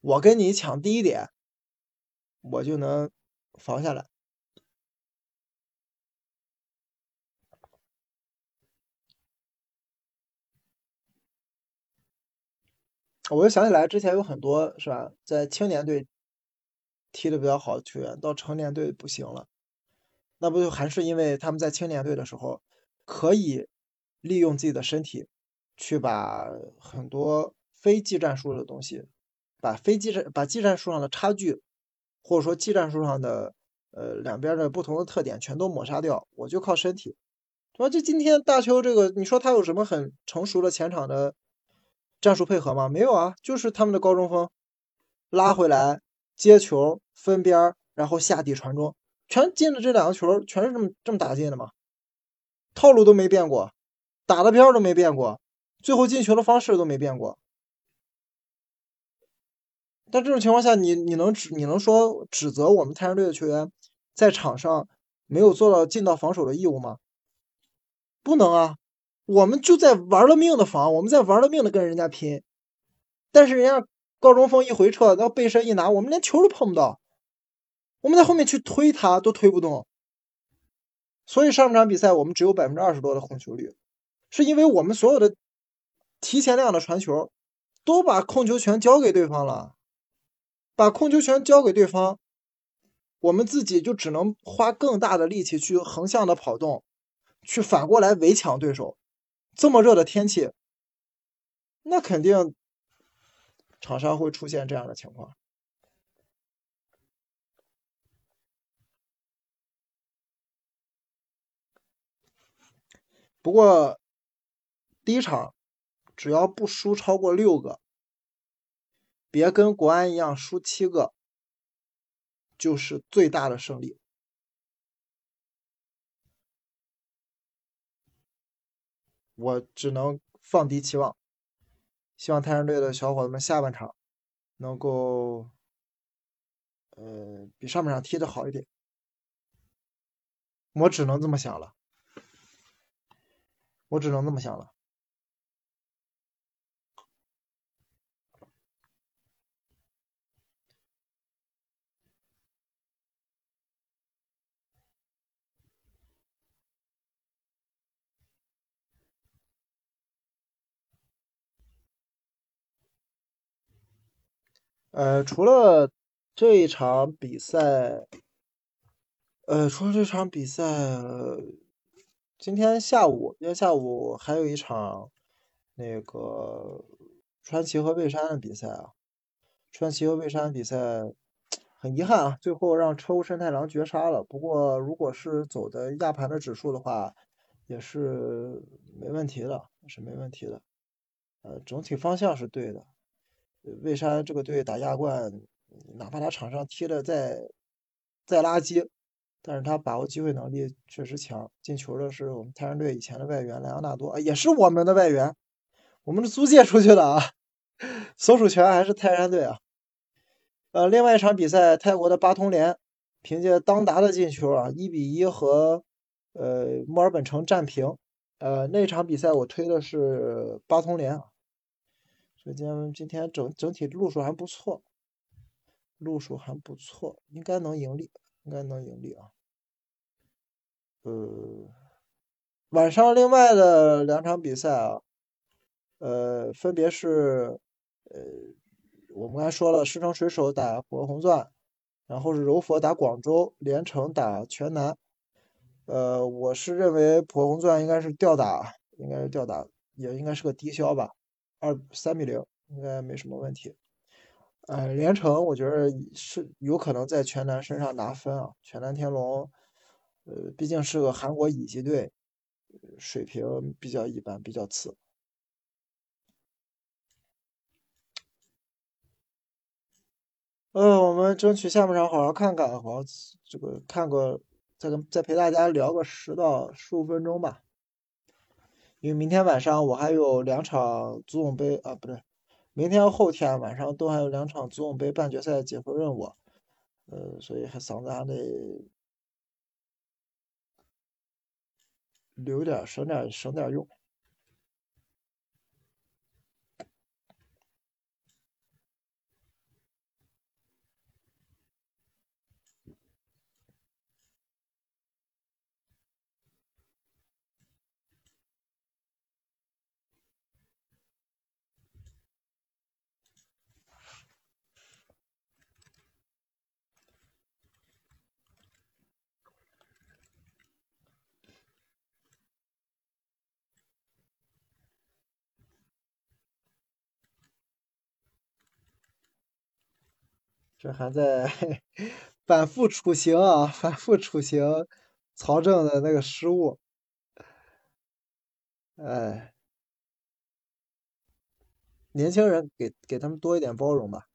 我跟你抢第一点，我就能防下来。我就想起来之前有很多是吧，在青年队踢的比较好的球员，到成年队不行了，那不就还是因为他们在青年队的时候可以利用自己的身体去把很多非技战术的东西，把非技战把技战术上的差距，或者说技战术上的呃两边的不同的特点全都抹杀掉，我就靠身体。说这今天大邱这个，你说他有什么很成熟的前场的？战术配合吗？没有啊，就是他们的高中锋拉回来接球分边，然后下底传中，全进的这两个球全是这么这么打进的嘛，套路都没变过，打的边都没变过，最后进球的方式都没变过。但这种情况下，你你能指你能说指责我们泰山队的球员在场上没有做到尽到防守的义务吗？不能啊。我们就在玩了命的防，我们在玩了命的跟人家拼，但是人家高中锋一回撤，然后背身一拿，我们连球都碰不到，我们在后面去推他都推不动，所以上半场比赛我们只有百分之二十多的控球率，是因为我们所有的提前量的传球都把控球权交给对方了，把控球权交给对方，我们自己就只能花更大的力气去横向的跑动，去反过来围抢对手。这么热的天气，那肯定场上会出现这样的情况。不过第一场只要不输超过六个，别跟国安一样输七个，就是最大的胜利。我只能放低期望，希望泰山队的小伙子们下半场能够，呃，比上半场踢的好一点。我只能这么想了，我只能这么想了。呃，除了这一场比赛，呃，除了这场比赛，今天下午，今天下午还有一场那个川崎和蔚山的比赛啊。川崎和蔚山比赛很遗憾啊，最后让车屋慎太郎绝杀了。不过，如果是走的亚盘的指数的话，也是没问题的，是没问题的。呃，整体方向是对的。蔚山这个队打亚冠，哪怕他场上踢的再再垃圾，但是他把握机会能力确实强。进球的是我们泰山队以前的外援莱昂纳多，也是我们的外援，我们是租借出去的啊。所属权还是泰山队啊。呃，另外一场比赛，泰国的巴通联凭借当达的进球啊，一比一和呃墨尔本城战平。呃，那场比赛我推的是巴通联啊。所以今天今天整整体路数还不错，路数还不错，应该能盈利，应该能盈利啊。呃，晚上另外的两场比赛啊，呃，分别是呃，我们刚才说了，狮城水手打博红钻，然后是柔佛打广州，连城打全南。呃，我是认为博红钻应该是吊打，应该是吊打，也应该是个低消吧。二三比零应该没什么问题。呃，连城我觉得是有可能在全南身上拿分啊。全南天龙，呃，毕竟是个韩国乙级队，水平比较一般，比较次。呃，我们争取下半场好好看看，好好这个看个，再跟再陪大家聊个十到十五分钟吧。因为明天晚上我还有两场足总杯啊，不对，明天后天晚上都还有两场足总杯半决赛解说任务，呃，所以还嗓子还得留点，省点，省点用。这还在反复处刑啊，反复处刑曹政的那个失误，哎，年轻人给给他们多一点包容吧。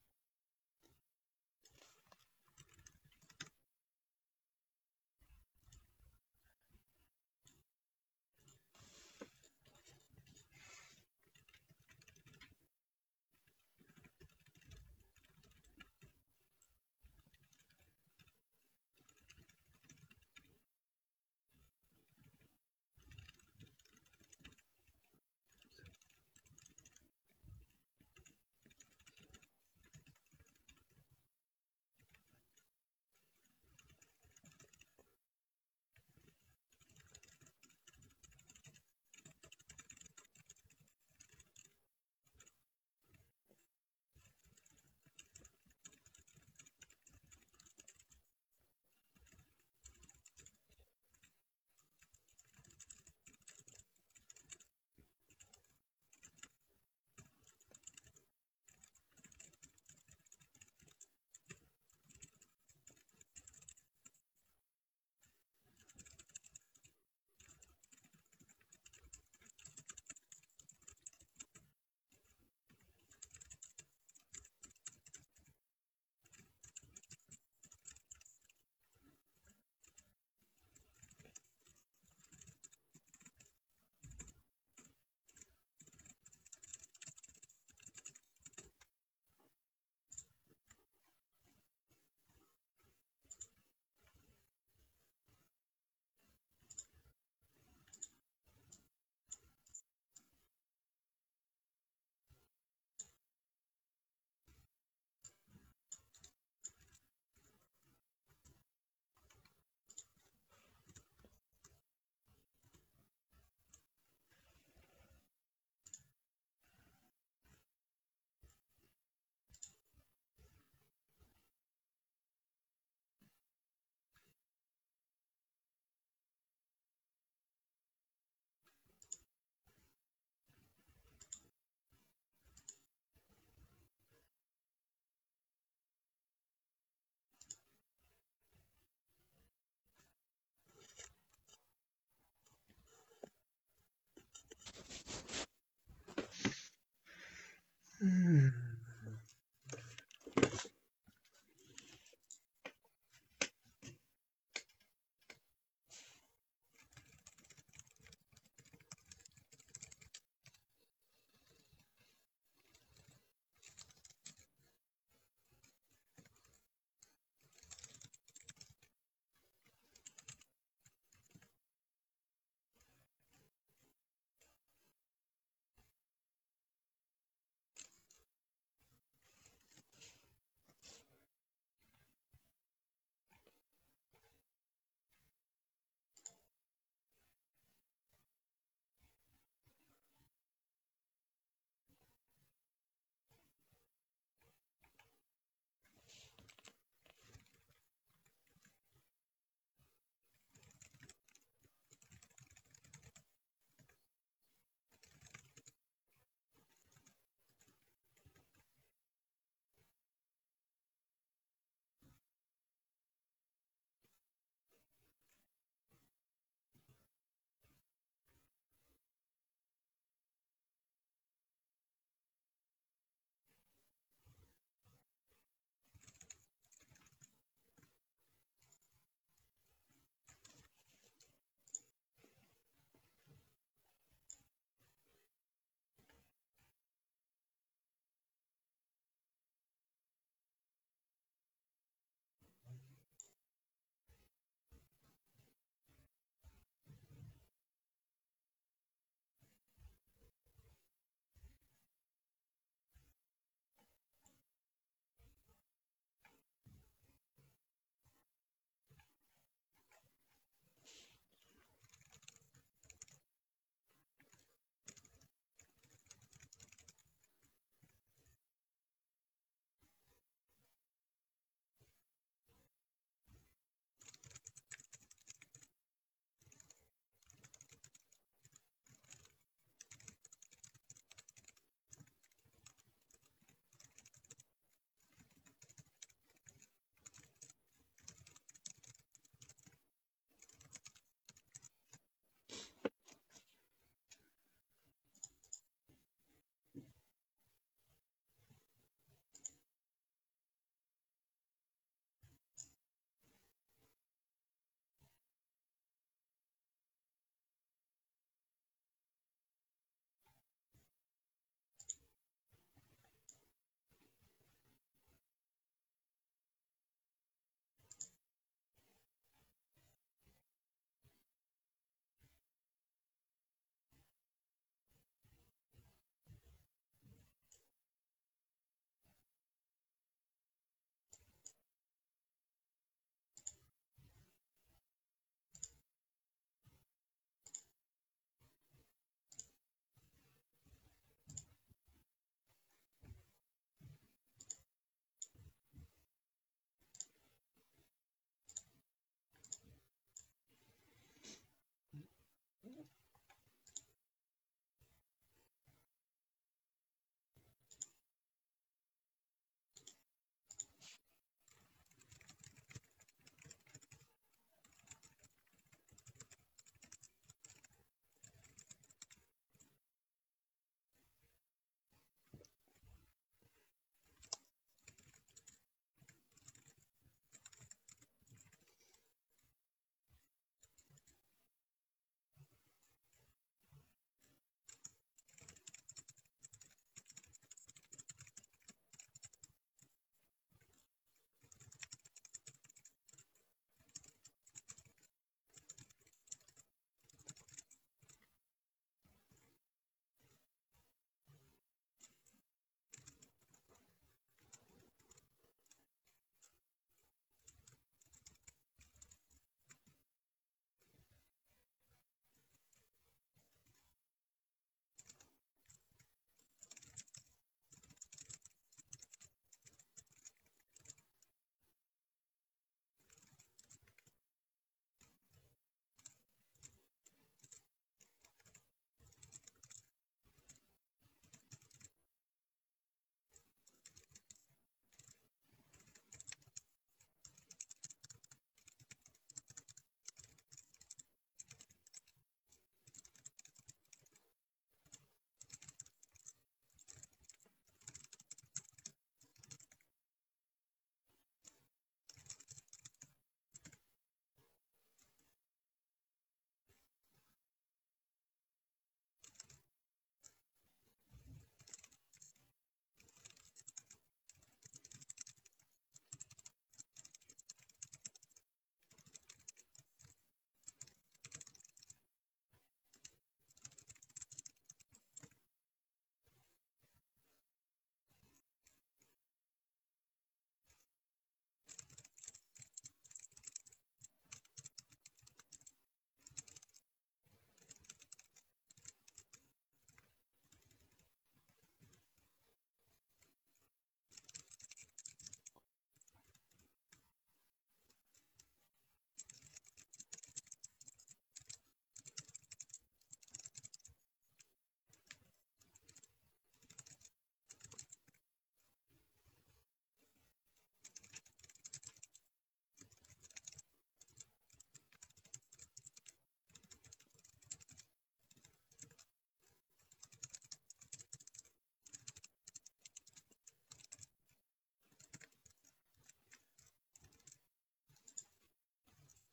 Mm.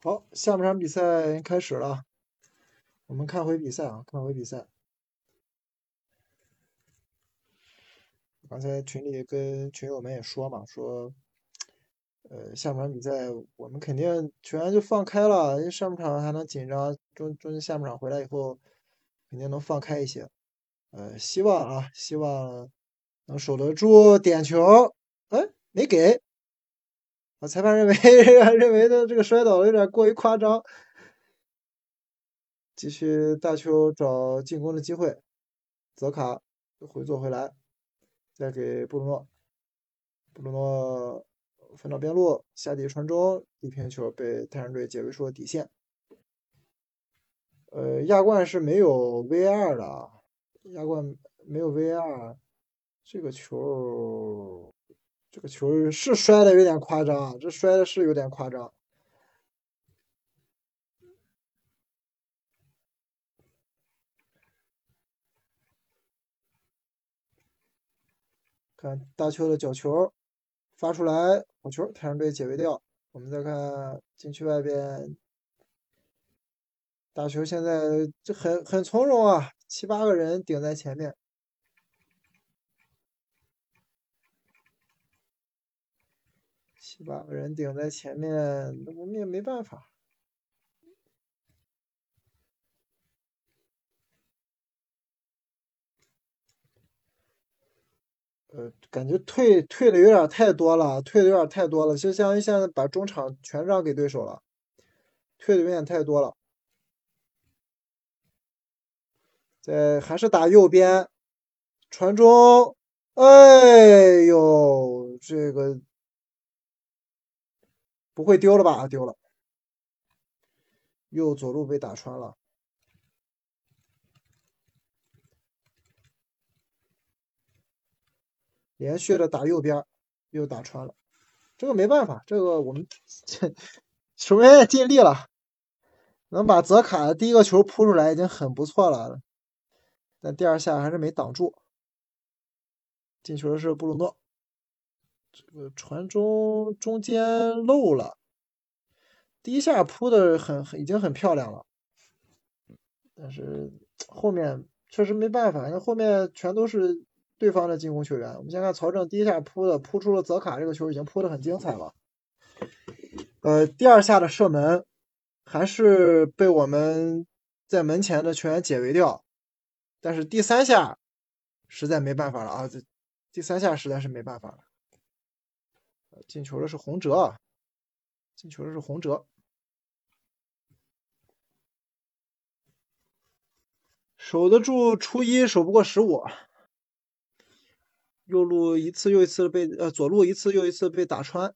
好，下半场比赛开始了，我们看回比赛啊，看回比赛。刚才群里跟群友们也说嘛，说，呃，下半场比赛我们肯定球员就放开了，因为上半场还能紧张，中中下半场回来以后肯定能放开一些。呃，希望啊，希望能守得住点球。哎，没给。啊，裁判认为 认为的这个摔倒有点过于夸张，继续大球找进攻的机会，泽卡回做回来，再给布鲁诺，布鲁诺分到边路下底传中，一平球被太阳队解围出了底线。呃，亚冠是没有 VAR 的，亚冠没有 VAR，这个球。这个球是摔的有点夸张啊，这摔的是有点夸张。看大球的角球发出来，好球，太阳队解围掉。我们再看禁区外边，大球现在就很很从容啊，七八个人顶在前面。七八个人顶在前面，我们也没办法。呃，感觉退退的有点太多了，退的有点太多了，就相当于现在把中场全让给对手了，退的有点太多了。在还是打右边，传中，哎呦，这个。不会丢了吧？丢了，右左路被打穿了，连续的打右边，又打穿了，这个没办法，这个我们 守门员尽力了，能把泽卡的第一个球扑出来已经很不错了，但第二下还是没挡住，进球的是布鲁诺。这个传中中间漏了，第一下扑的很很已经很漂亮了，但是后面确实没办法，因为后面全都是对方的进攻球员。我们先看曹正第一下扑的，扑出了泽卡这个球，已经扑的很精彩了。呃，第二下的射门还是被我们在门前的球员解围掉，但是第三下实在没办法了啊！这第三下实在是没办法了。进球的是洪哲，进球的是洪哲，守得住初一，守不过十五。右路一次又一次被呃，左路一次又一次被打穿，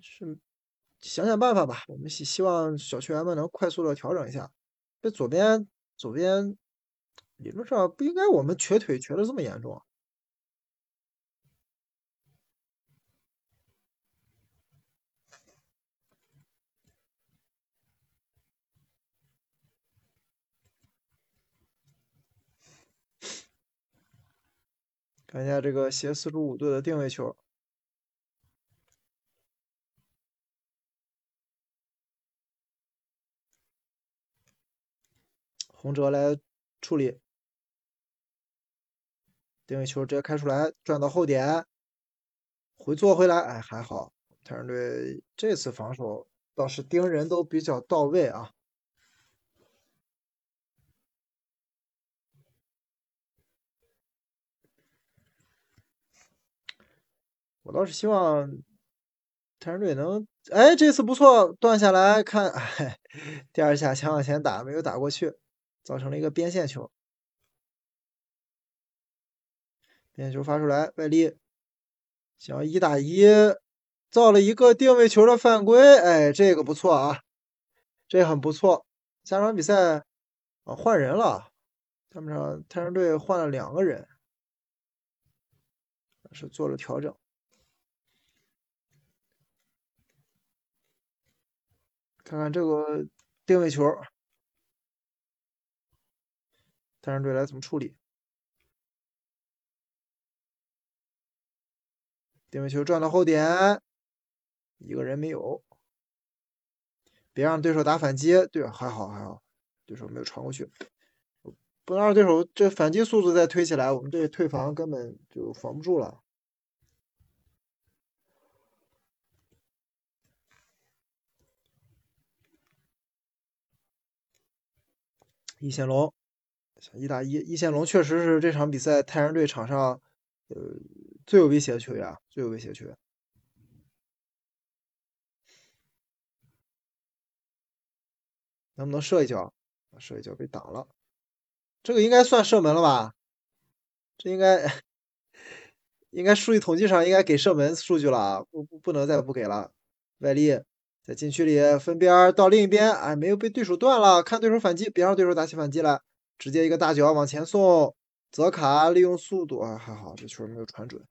是想想办法吧。我们希希望小球员们能快速的调整一下。这左边左边理论上不应该我们瘸腿瘸的这么严重。看一下这个斜四十五度的定位球，洪哲来处理，定位球直接开出来，转到后点，回做回来，哎，还好，太阳队这次防守倒是盯人都比较到位啊。我倒是希望泰山队能，哎，这次不错，断下来看，哎，第二下想往前打，没有打过去，造成了一个边线球。边线球发出来，外力，想要一打一，造了一个定位球的犯规，哎，这个不错啊，这很不错。下场比赛啊，换人了，他们场泰山队换了两个人，是做了调整。看看这个定位球，太阳队来怎么处理？定位球转到后点，一个人没有，别让对手打反击，对，还好还好，对手没有传过去，不能让对手这反击速度再推起来，我们这退防根本就防不住了。一线龙，一打一，一线龙确实是这场比赛太阳队场上呃最有威胁的球员，最有威胁的球员。能不能射一脚？射一脚被挡了，这个应该算射门了吧？这应该 应该数据统计上应该给射门数据了，不不不能再不给了。外力在禁区里分边到另一边，哎，没有被对手断了，看对手反击，别让对手打起反击来，直接一个大脚往前送。泽卡利用速度啊，还好这球没有传准。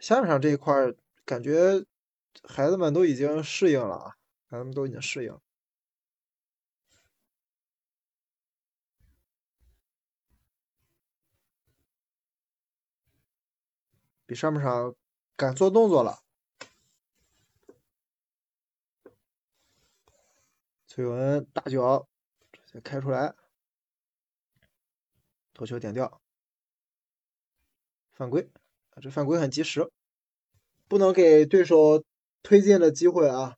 下半场这一块感觉。孩子们都已经适应了啊！孩子们都已经适应，上半场敢做动作了。崔文大脚直接开出来，头球点掉，犯规！这犯规很及时，不能给对手。推进的机会啊！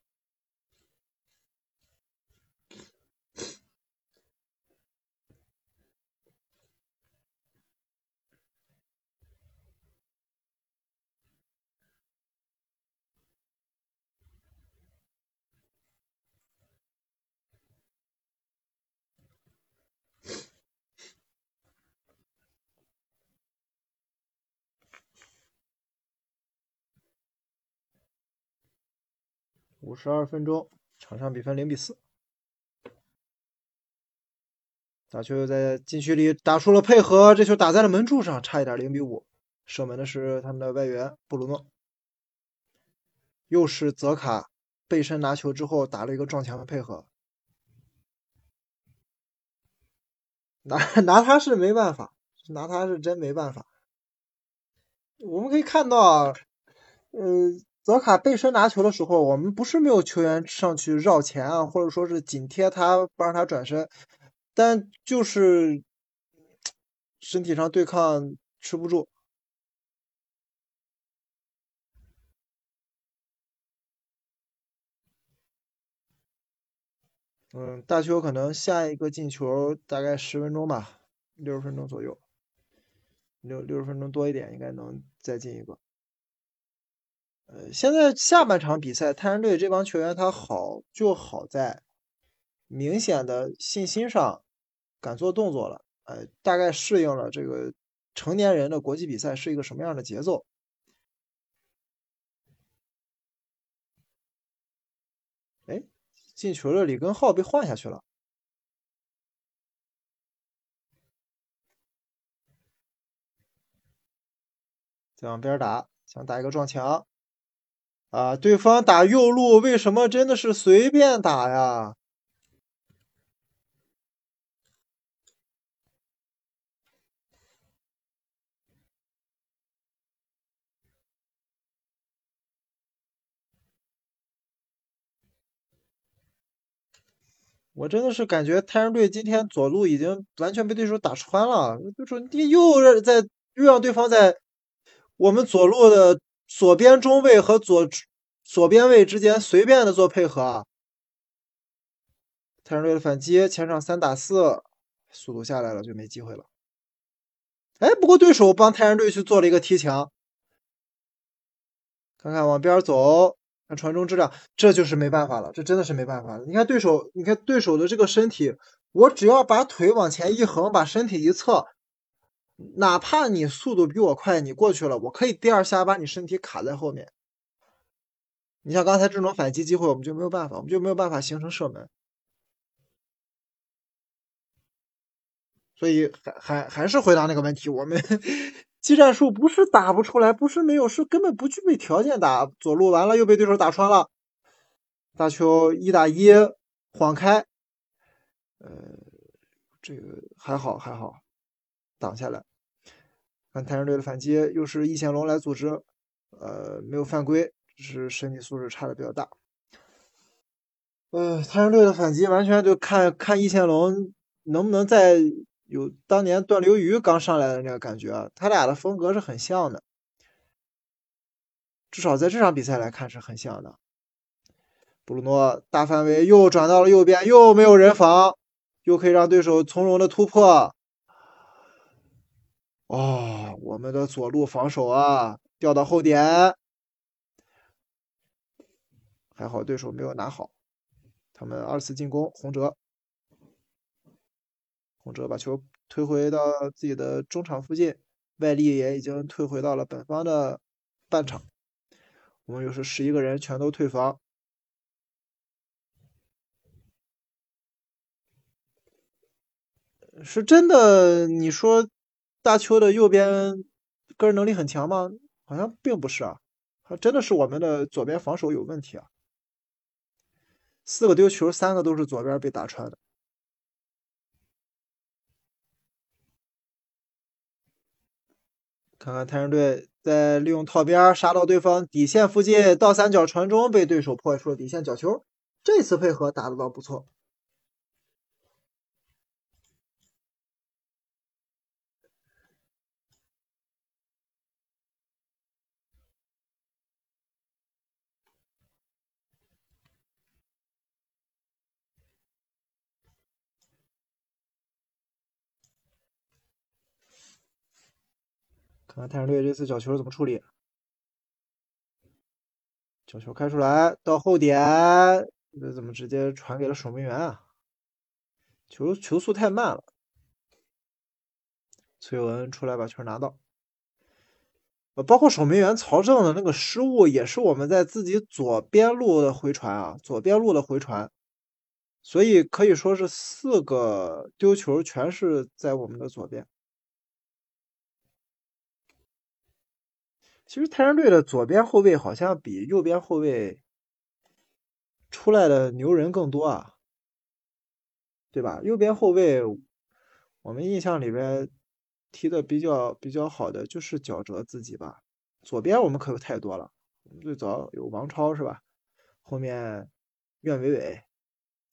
五十二分钟，场上比分零比四。打球又在禁区里打出了配合，这球打在了门柱上，差一点零比五。射门的是他们的外援布鲁诺，又是泽卡背身拿球之后打了一个撞墙的配合，拿拿他是没办法，拿他是真没办法。我们可以看到，呃。泽卡背身拿球的时候，我们不是没有球员上去绕前啊，或者说是紧贴他不让他转身，但就是 身体上对抗吃不住。嗯，大邱可能下一个进球大概十分钟吧，六十分钟左右，六六十分钟多一点，应该能再进一个。呃，现在下半场比赛，太阳队这帮球员他好就好在明显的信心上，敢做动作了，呃，大概适应了这个成年人的国际比赛是一个什么样的节奏。哎，进球的李根浩被换下去了，再往边打，想打一个撞墙。啊！对方打右路，为什么真的是随便打呀？我真的是感觉太阳队今天左路已经完全被对手打穿了，对手你又让在又让对方在我们左路的。左边中卫和左左边卫之间随便的做配合啊，太阳队的反击前场三打四，速度下来了就没机会了。哎，不过对手帮太阳队去做了一个踢墙，看看往边走，看传中质量，这就是没办法了，这真的是没办法了。你看对手，你看对手的这个身体，我只要把腿往前一横，把身体一侧。哪怕你速度比我快，你过去了，我可以第二下把你身体卡在后面。你像刚才这种反击机会，我们就没有办法，我们就没有办法形成射门。所以还还还是回答那个问题，我们 技战术不是打不出来，不是没有，是根本不具备条件打左路，完了又被对手打穿了。大球一打一晃开，呃，这个还好还好。挡下来，看太阳队的反击，又是易贤龙来组织，呃，没有犯规，只是身体素质差的比较大。呃，太阳队的反击完全就看看易贤龙能不能再有当年段流鱼刚上来的那个感觉，他俩的风格是很像的，至少在这场比赛来看是很像的。布鲁诺大范围又转到了右边，又没有人防，又可以让对手从容的突破。哦，我们的左路防守啊，掉到后点，还好对手没有拿好。他们二次进攻，洪哲，洪哲把球推回到自己的中场附近，外力也已经退回到了本方的半场。我们又是十一个人全都退防，是真的？你说？大邱的右边个人能力很强吗？好像并不是啊，还真的是我们的左边防守有问题啊。四个丢球，三个都是左边被打穿的。看看太阳队在利用套边杀到对方底线附近，倒三角传中被对手破坏出了底线角球。这次配合打的倒不错。看太阳队这次角球怎么处理？角球开出来到后点，这怎么直接传给了守门员啊？球球速太慢了。崔文出来把球拿到。包括守门员曹正的那个失误，也是我们在自己左边路的回传啊，左边路的回传。所以可以说是四个丢球全是在我们的左边。其实太阳队的左边后卫好像比右边后卫出来的牛人更多啊，对吧？右边后卫我们印象里边踢的比较比较好的就是角哲自己吧。左边我们可有太多了，最早有王超是吧？后面苑伟伟，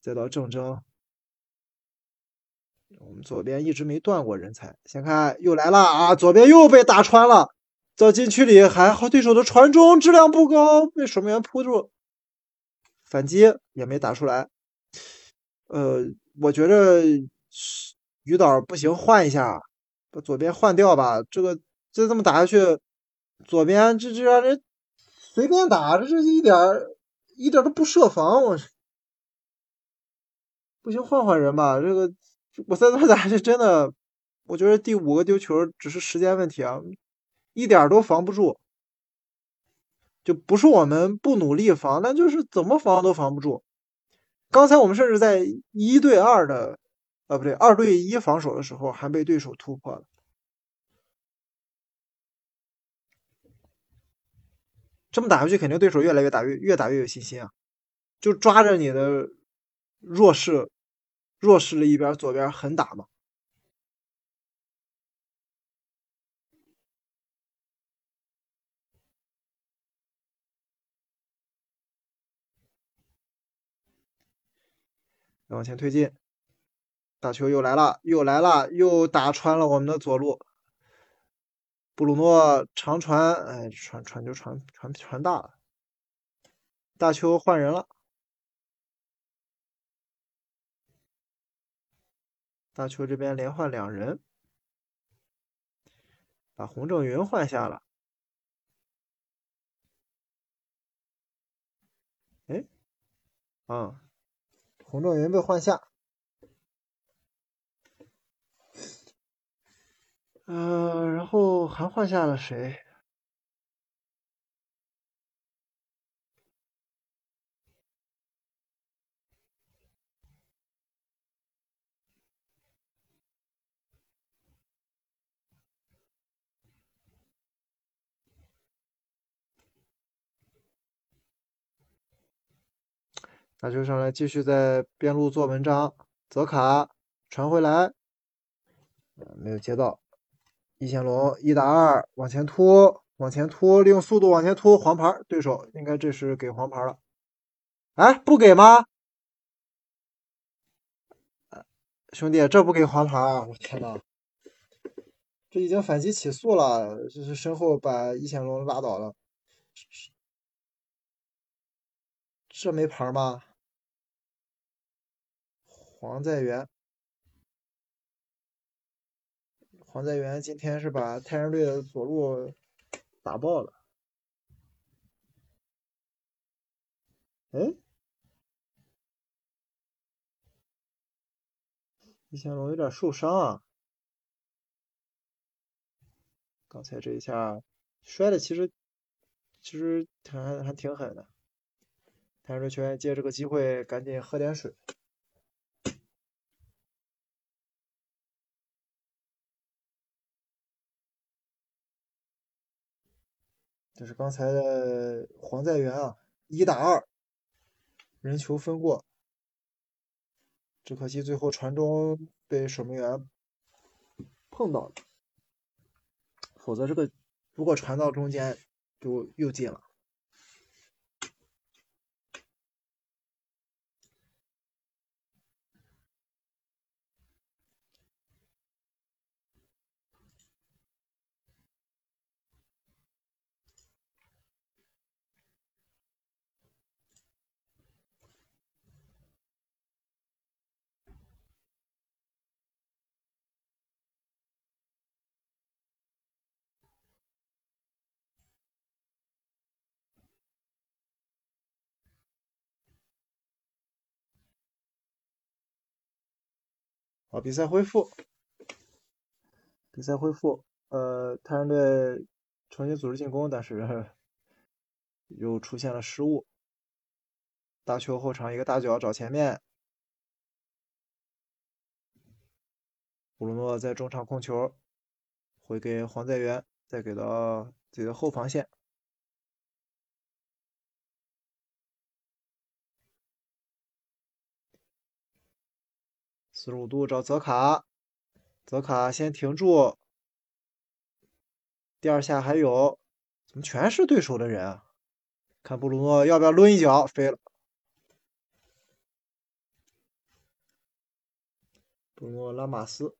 再到郑铮，我们左边一直没断过人才。先看又来了啊，左边又被打穿了。在禁区里还好，对手的传中质量不高，被守门员扑住，反击也没打出来。呃，我觉得于导不行，换一下，把左边换掉吧。这个再这么打下去，左边这这让人随便打，这这一点一点都不设防，我不行，换换人吧。这个我再这打下去，真的，我觉得第五个丢球只是时间问题啊。一点都防不住，就不是我们不努力防，那就是怎么防都防不住。刚才我们甚至在一对二的，啊不对，二对一防守的时候，还被对手突破了。这么打下去，肯定对手越来越打越越打越有信心啊！就抓着你的弱势，弱势的一边，左边狠打嘛。往前推进，大球又来了，又来了，又打穿了我们的左路。布鲁诺长传，哎，传传就传传传大了。大球换人了，大球这边连换两人，把洪正云换下了。哎，啊。洪状元被换下，呃，然后还换下了谁？大球上来，继续在边路做文章。泽卡传回来，没有接到。一线龙一打二，往前突，往前突，利用速度往前突，黄牌，对手应该这是给黄牌了。哎，不给吗？兄弟，这不给黄牌啊！我天呐，这已经反击起诉了，这是身后把一线龙拉倒了，这没牌吗？黄在元，黄在元今天是把太阳队的左路打爆了。哎，一线龙有点受伤啊！刚才这一下摔的其实其实还还挺狠的。太阳队球员借这个机会赶紧喝点水。这是刚才的黄在元啊，一打二，人球分过，只可惜最后传中被守门员碰到了，否则这个如果传到中间就又进了。啊，比赛恢复，比赛恢复。呃，太阳队重新组织进攻，但是 又出现了失误。大球后场一个大脚找前面，布鲁诺在中场控球，回给黄在元，再给到自己的后防线。四十五度找泽卡，泽卡先停住，第二下还有，怎么全是对手的人啊？看布鲁诺要不要抡一脚飞了？布鲁诺拉马斯，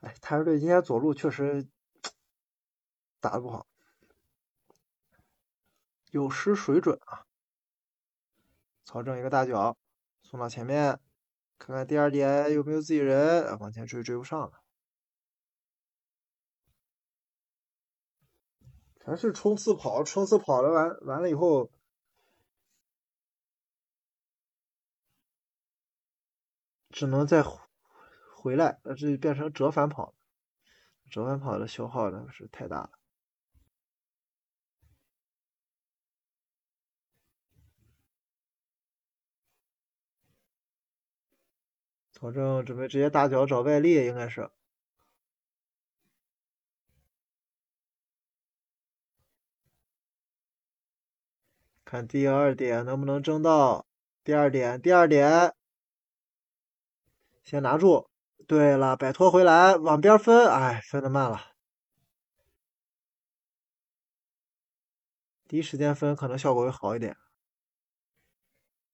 哎，太阳队今天左路确实。打的不好，有失水准啊！曹正一个大脚送到前面，看看第二点有没有自己人，往前追追不上了，全是冲刺跑，冲刺跑了完完了以后，只能再回来，那这就变成折返跑，折返跑的消耗呢是太大了。曹正准备直接大脚找外力，应该是看第二点能不能争到。第二点，第二点，先拿住。对了，摆脱回来，往边分。哎，分的慢了。第一时间分可能效果会好一点。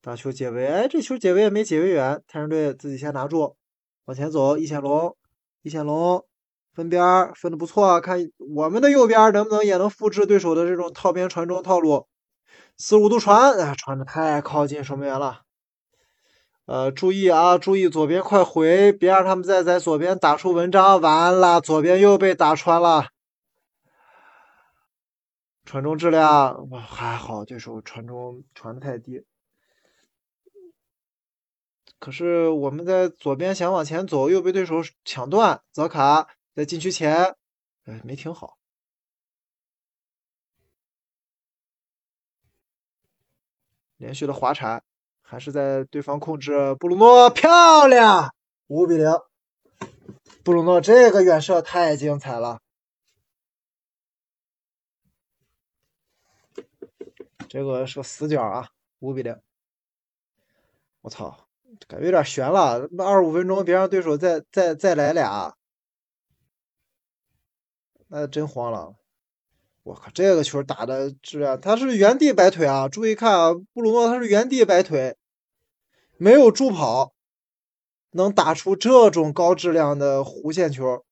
大球解围，哎，这球解围也没解围远。太阳队自己先拿住，往前走。一线龙，一线龙分边分的不错，看我们的右边能不能也能复制对手的这种套边传中套路。四十五度传，哎，传的太靠近守门员了。呃，注意啊，注意左边快回，别让他们再在左边打出文章。完了，左边又被打穿了。传中质量还好，对手传中传的太低。可是我们在左边想往前走，又被对手抢断。泽卡在禁区前，哎，没停好，连续的滑铲，还是在对方控制。布鲁诺漂亮，五比零。布鲁诺这个远射太精彩了。这个是个死角啊，五比零。我操，感觉有点悬了。二十五分钟，别让对手再再再来俩，那真慌了。我靠，这个球打的质量，他是原地摆腿啊！注意看啊，布鲁诺他是原地摆腿，没有助跑，能打出这种高质量的弧线球，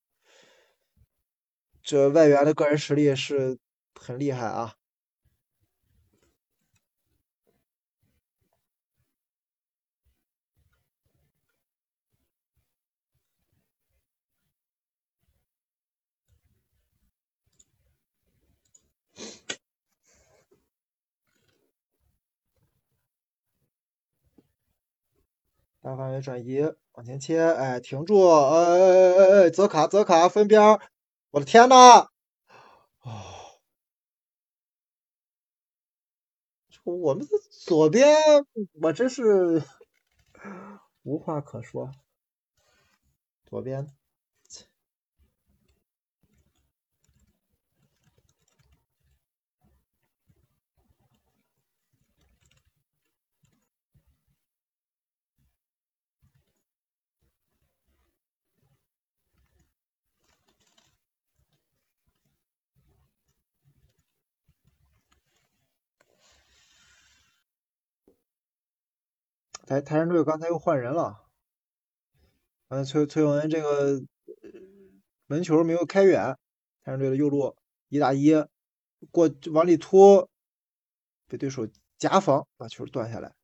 这外援的个人实力是很厉害啊！大范围转移，往前切，哎，停住，哎哎哎哎，泽卡泽卡分边，我的天呐！哦，我们的左边，我真是无话可说，左边。台台山队刚才又换人了，刚才崔崔永恩这个门球没有开远，台山队的右路一打一过往里突，被对手夹防，把球断下来。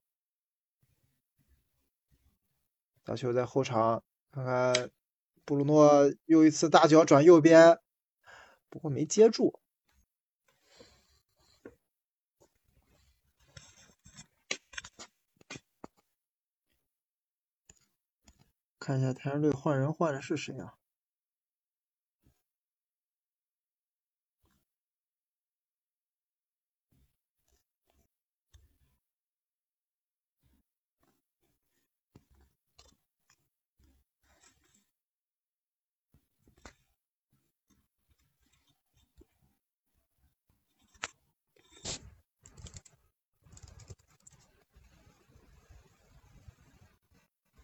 打球在后场，看看布鲁诺又一次大脚转右边，不过没接住。看一下太阳队换人换的是谁啊？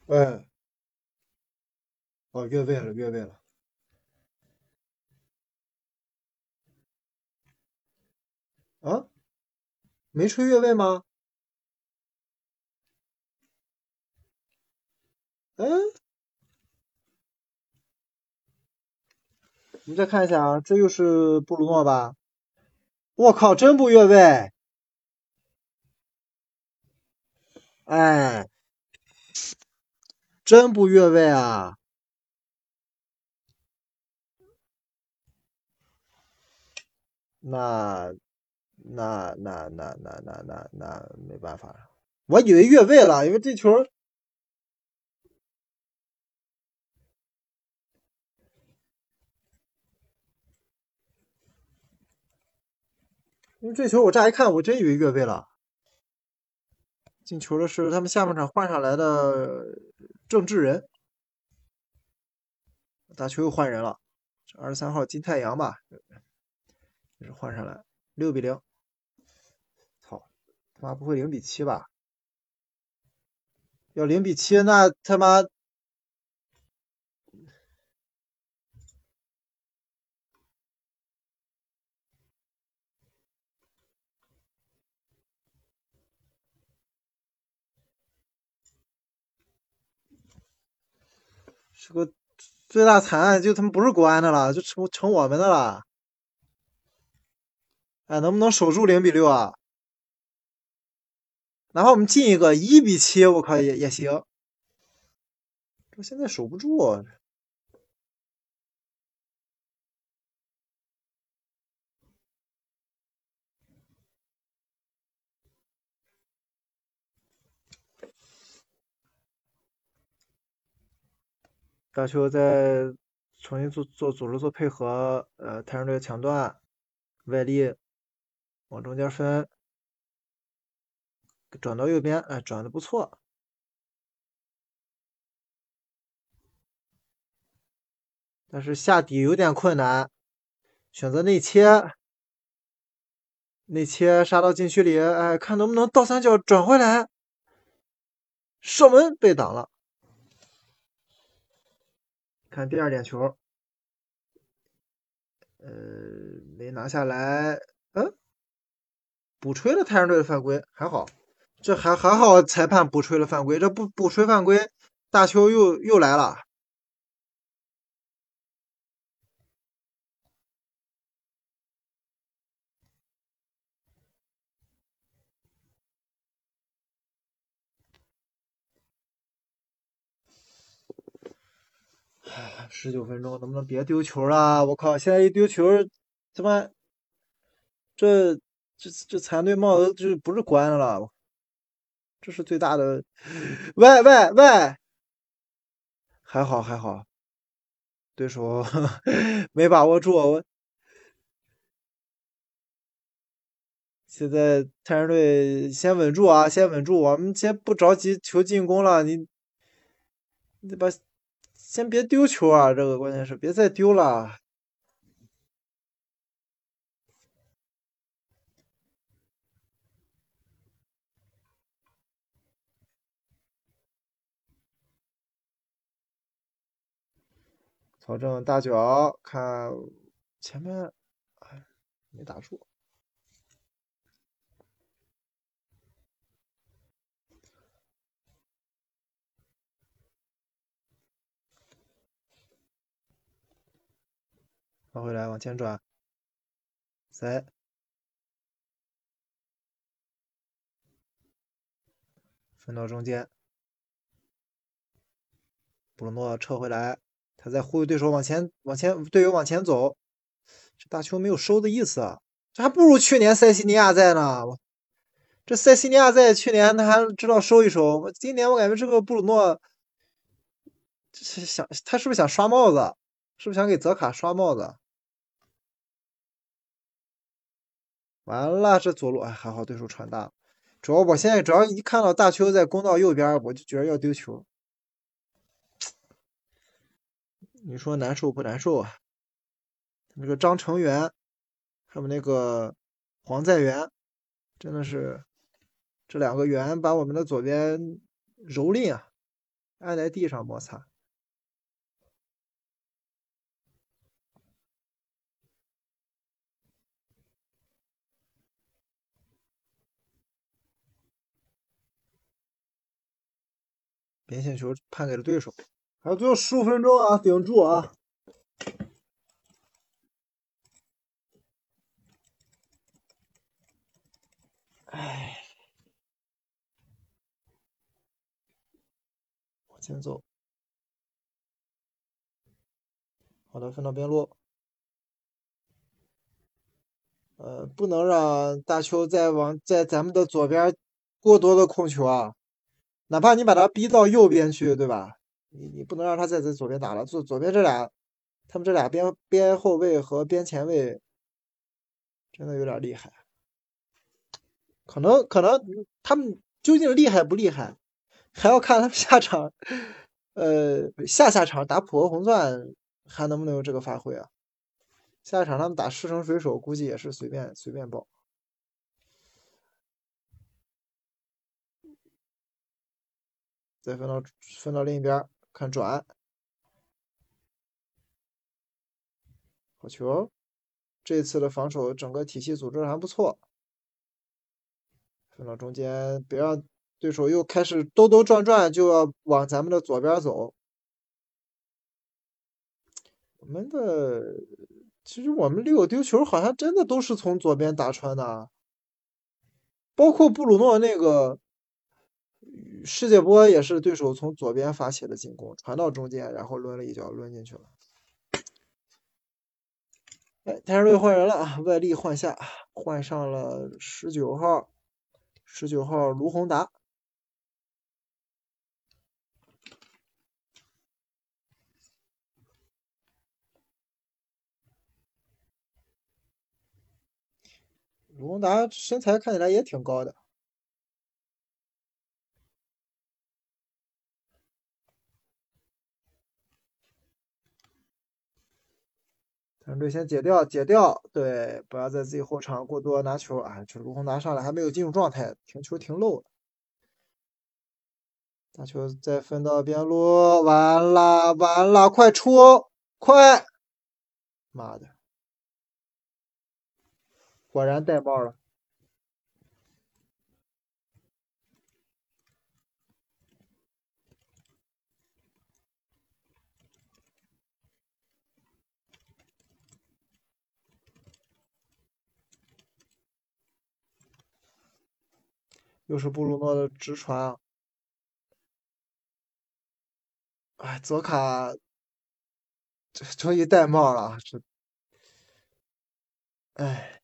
哎。哦，越位了，越位了。啊？没吹越位吗？嗯？我们再看一下啊，这又是布鲁诺吧？我靠，真不越位！哎，真不越位啊！那那那那那那那那没办法了，我以为越位了，因为这球，因为这球我乍一看，我真以为越位了。进球的是他们下半场换上来的郑智仁，打球又换人了，二十三号金太阳吧。这是换上来，六比零。操，他妈不会零比七吧？要零比七，那他妈是个最大惨案，就他妈不是国安的了，就成成我们的了。哎，能不能守住零比六啊？哪怕我们进一个一比七，我靠也也行。这现在守不住。大球在重新做做组织做配合，呃，太阳队抢断，外力。往中间分，转到右边，哎，转的不错，但是下底有点困难，选择内切，内切杀到禁区里，哎，看能不能倒三角转回来。射门被挡了。看第二点球，呃，没拿下来。补吹了太阳队的犯规，还好，这还还好，裁判补吹了犯规，这不补吹犯规，大邱又又来了。十九分钟，能不能别丢球了？我靠，现在一丢球，他妈，这这这残队帽子就不是关了，这是最大的。喂喂喂，还好还好，对手 没把握住。我现在太阳队先稳住啊，先稳住，我们先不着急求进攻了，你你把。先别丢球啊！这个关键是别再丢了。曹正大脚，看前面，哎，没打住。发回来，往前转，塞，分到中间，布鲁诺撤回来，在忽悠对手往前，往前，队友往前走，这大球没有收的意思啊，这还不如去年塞西尼亚在呢。这塞西尼亚在去年他还知道收一收，今年我感觉这个布鲁诺是想，他是不是想刷帽子？是不是想给泽卡刷帽子？完了，这左路哎还好，对手传大。主要我现在只要一看到大邱在攻到右边，我就觉得要丢球。你说难受不难受啊？那个张成元，还有那个黄在元，真的是这两个圆把我们的左边蹂躏啊，按在地上摩擦。边线球判给了对手，还有最后十五分钟啊，顶住啊！哎，往前走，好的，分到边路，呃，不能让大邱再往在咱们的左边过多的控球啊！哪怕你把他逼到右边去，对吧？你你不能让他再在左边打了。左左边这俩，他们这俩边边后卫和边前卫，真的有点厉害。可能可能他们究竟厉害不厉害，还要看他们下场，呃，下下场打普和红钻还能不能有这个发挥啊？下一场他们打狮城水手，估计也是随便随便爆。再分到分到另一边看转，好球！这次的防守整个体系组织还不错。分到中间，别让对手又开始兜兜转转，就要往咱们的左边走。我们的其实我们六丢球好像真的都是从左边打穿的，包括布鲁诺那个。世界波也是对手从左边发起的进攻，传到中间，然后抡了一脚抡进去了。哎，太阳队换人了啊，外力换下，换上了十九号，十九号卢宏达。卢宏达身材看起来也挺高的。团队先解掉，解掉，对，不要在自己后场过多拿球啊！这卢红拿上来还没有进入状态，停球停漏了。拿球再分到边路，完了完了，快出，快！妈的，果然带帽了。又是布鲁诺的直传，哎，泽卡这终于戴帽了，这，哎，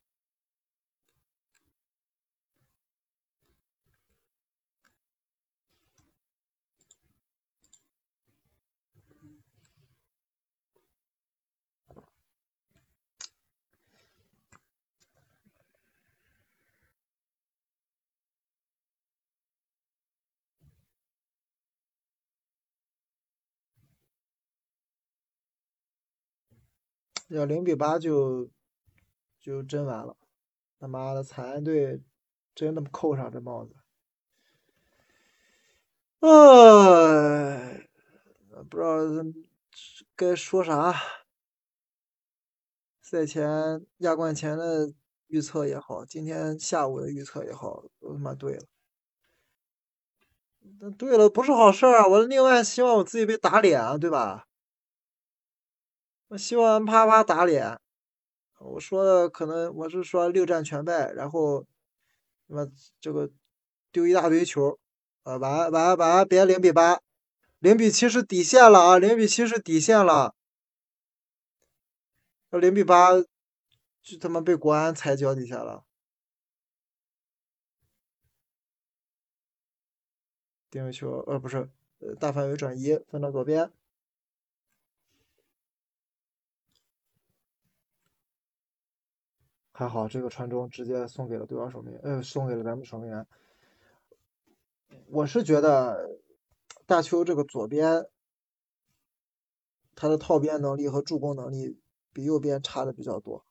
要零比八就就真完了，他妈的惨案队真的扣上这帽子，哎，不知道该说啥。赛前亚冠前的预测也好，今天下午的预测也好，都他妈对了。那对了不是好事啊！我另外希望我自己被打脸啊，对吧？我希望啪啪打脸。我说的可能我是说六战全败，然后他妈这个丢一大堆球，啊完完完别零比八，零比七是底线了啊，零比七是底线了。要零比八就他妈被国安踩脚底下了。定位球呃不是，呃大范围转移分到左边。还好，这个传中直接送给了对方守门员，呃，送给了咱们守门员。我是觉得大邱这个左边，他的套边能力和助攻能力比右边差的比较多。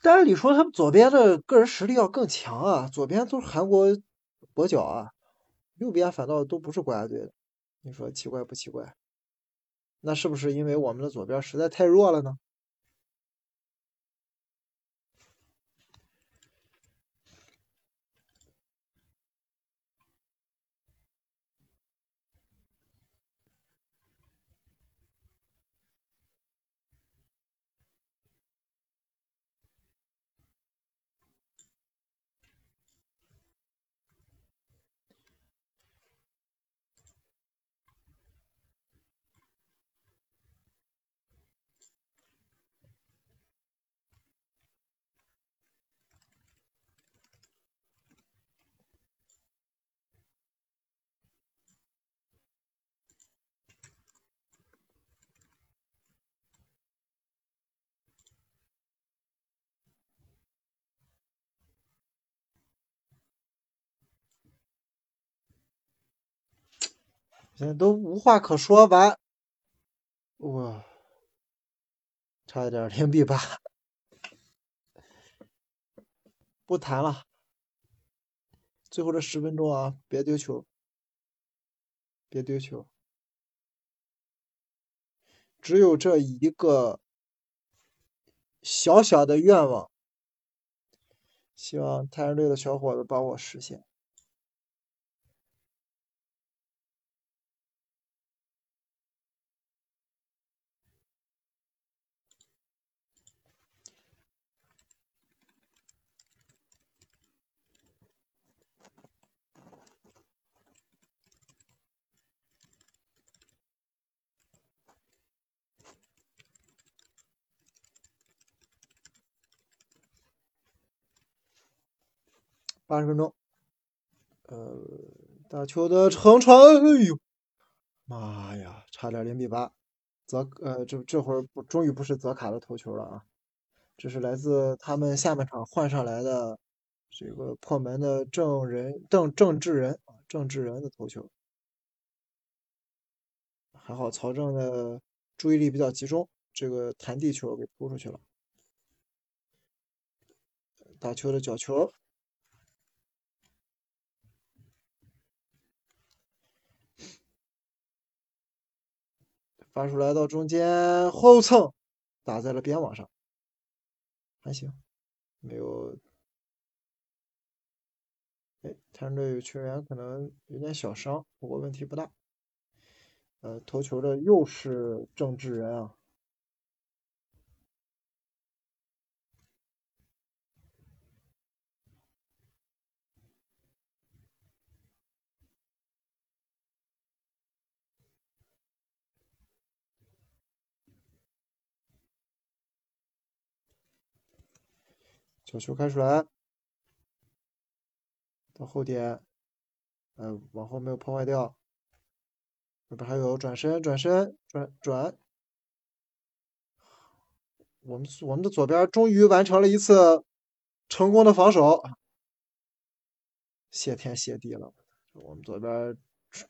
但按理说，他们左边的个人实力要更强啊，左边都是韩国跛脚啊，右边反倒都不是国家队的，你说奇怪不奇怪？那是不是因为我们的左边实在太弱了呢？现在都无话可说，完，哇，差一点零比八，不谈了，最后这十分钟啊，别丢球，别丢球，只有这一个小小的愿望，希望太阳队的小伙子帮我实现。八十分钟，呃，大球的长传，哎呦，妈呀，差点零比八。泽，呃，这这会儿不，终于不是泽卡的头球了啊，这是来自他们下半场换上来的这个破门的郑人郑郑智仁啊，郑智仁的头球。还好曹正的注意力比较集中，这个弹地球给扑出去了。打球的角球，发出来到中间后蹭，打在了边网上，还行，没有。哎，太阳队有球员可能有点小伤，不过问题不大。呃，投球的又是郑智人啊。角球开出来，到后点，呃，往后没有破坏掉。这边还有转身，转身，转转。我们我们的左边终于完成了一次成功的防守，谢天谢地了，我们左边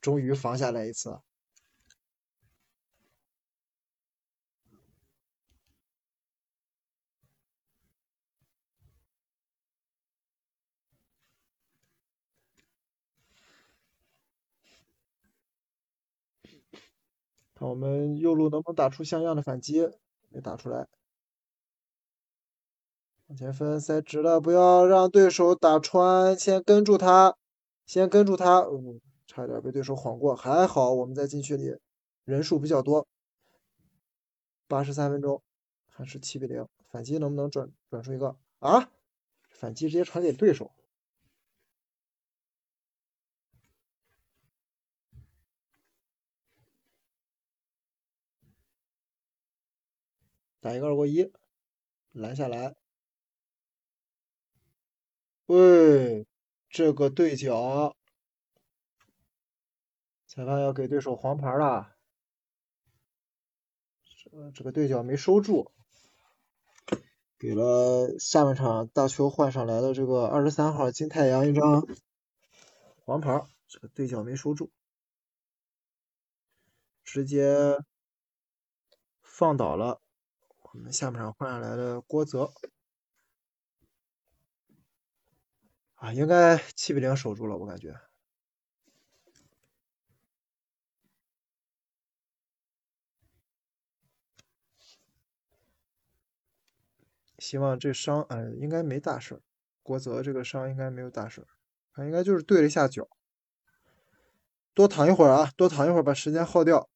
终于防下来一次。看我们右路能不能打出像样的反击？没打出来。往前分，塞直了，不要让对手打穿，先跟住他，先跟住他。嗯，差点被对手晃过，还好我们在禁区里人数比较多。八十三分钟，还是七比零。反击能不能转转出一个？啊？反击直接传给对手。打一个二过一，拦下来。喂，这个对角，裁判要给对手黄牌了。这这个对角没收住，给了下半场大球换上来的这个二十三号金太阳一张黄牌。这个对角没收住，直接放倒了。我们下半场换下来的郭泽，啊，应该七比零守住了，我感觉。希望这伤，呃，应该没大事。郭泽这个伤应该没有大事，他应该就是对了一下脚。多躺一会儿啊，多躺一会儿，把时间耗掉。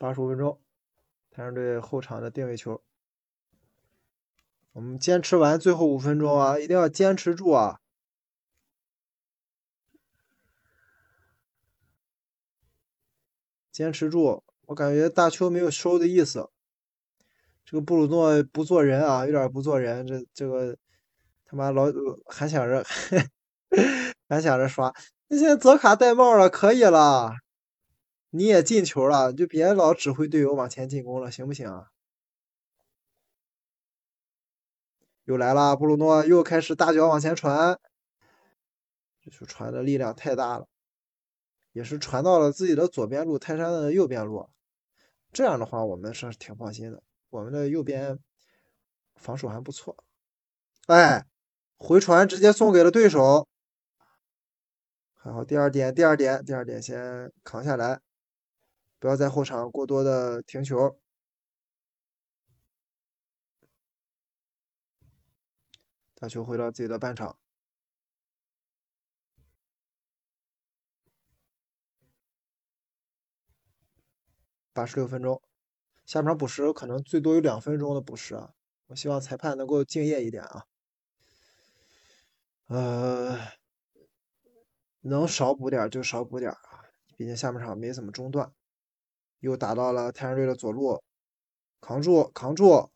八十五分钟，太阳队后场的定位球，我们坚持完最后五分钟啊，一定要坚持住啊！坚持住，我感觉大邱没有收的意思。这个布鲁诺不做人啊，有点不做人。这这个他妈老还想着 还想着刷，那现在泽卡戴帽了，可以了。你也进球了，就别老指挥队友往前进攻了，行不行啊？又来了，布鲁诺又开始大脚往前传，这球传的力量太大了，也是传到了自己的左边路，泰山的右边路。这样的话，我们是挺放心的，我们的右边防守还不错。哎，回传直接送给了对手，还好第二点，第二点，第二点先扛下来。不要在后场过多的停球，打球回到自己的半场。八十六分钟，下半场补时可能最多有两分钟的补时啊！我希望裁判能够敬业一点啊。呃，能少补点就少补点啊，毕竟下半场没怎么中断。又打到了太阳队的左路，扛住，扛住，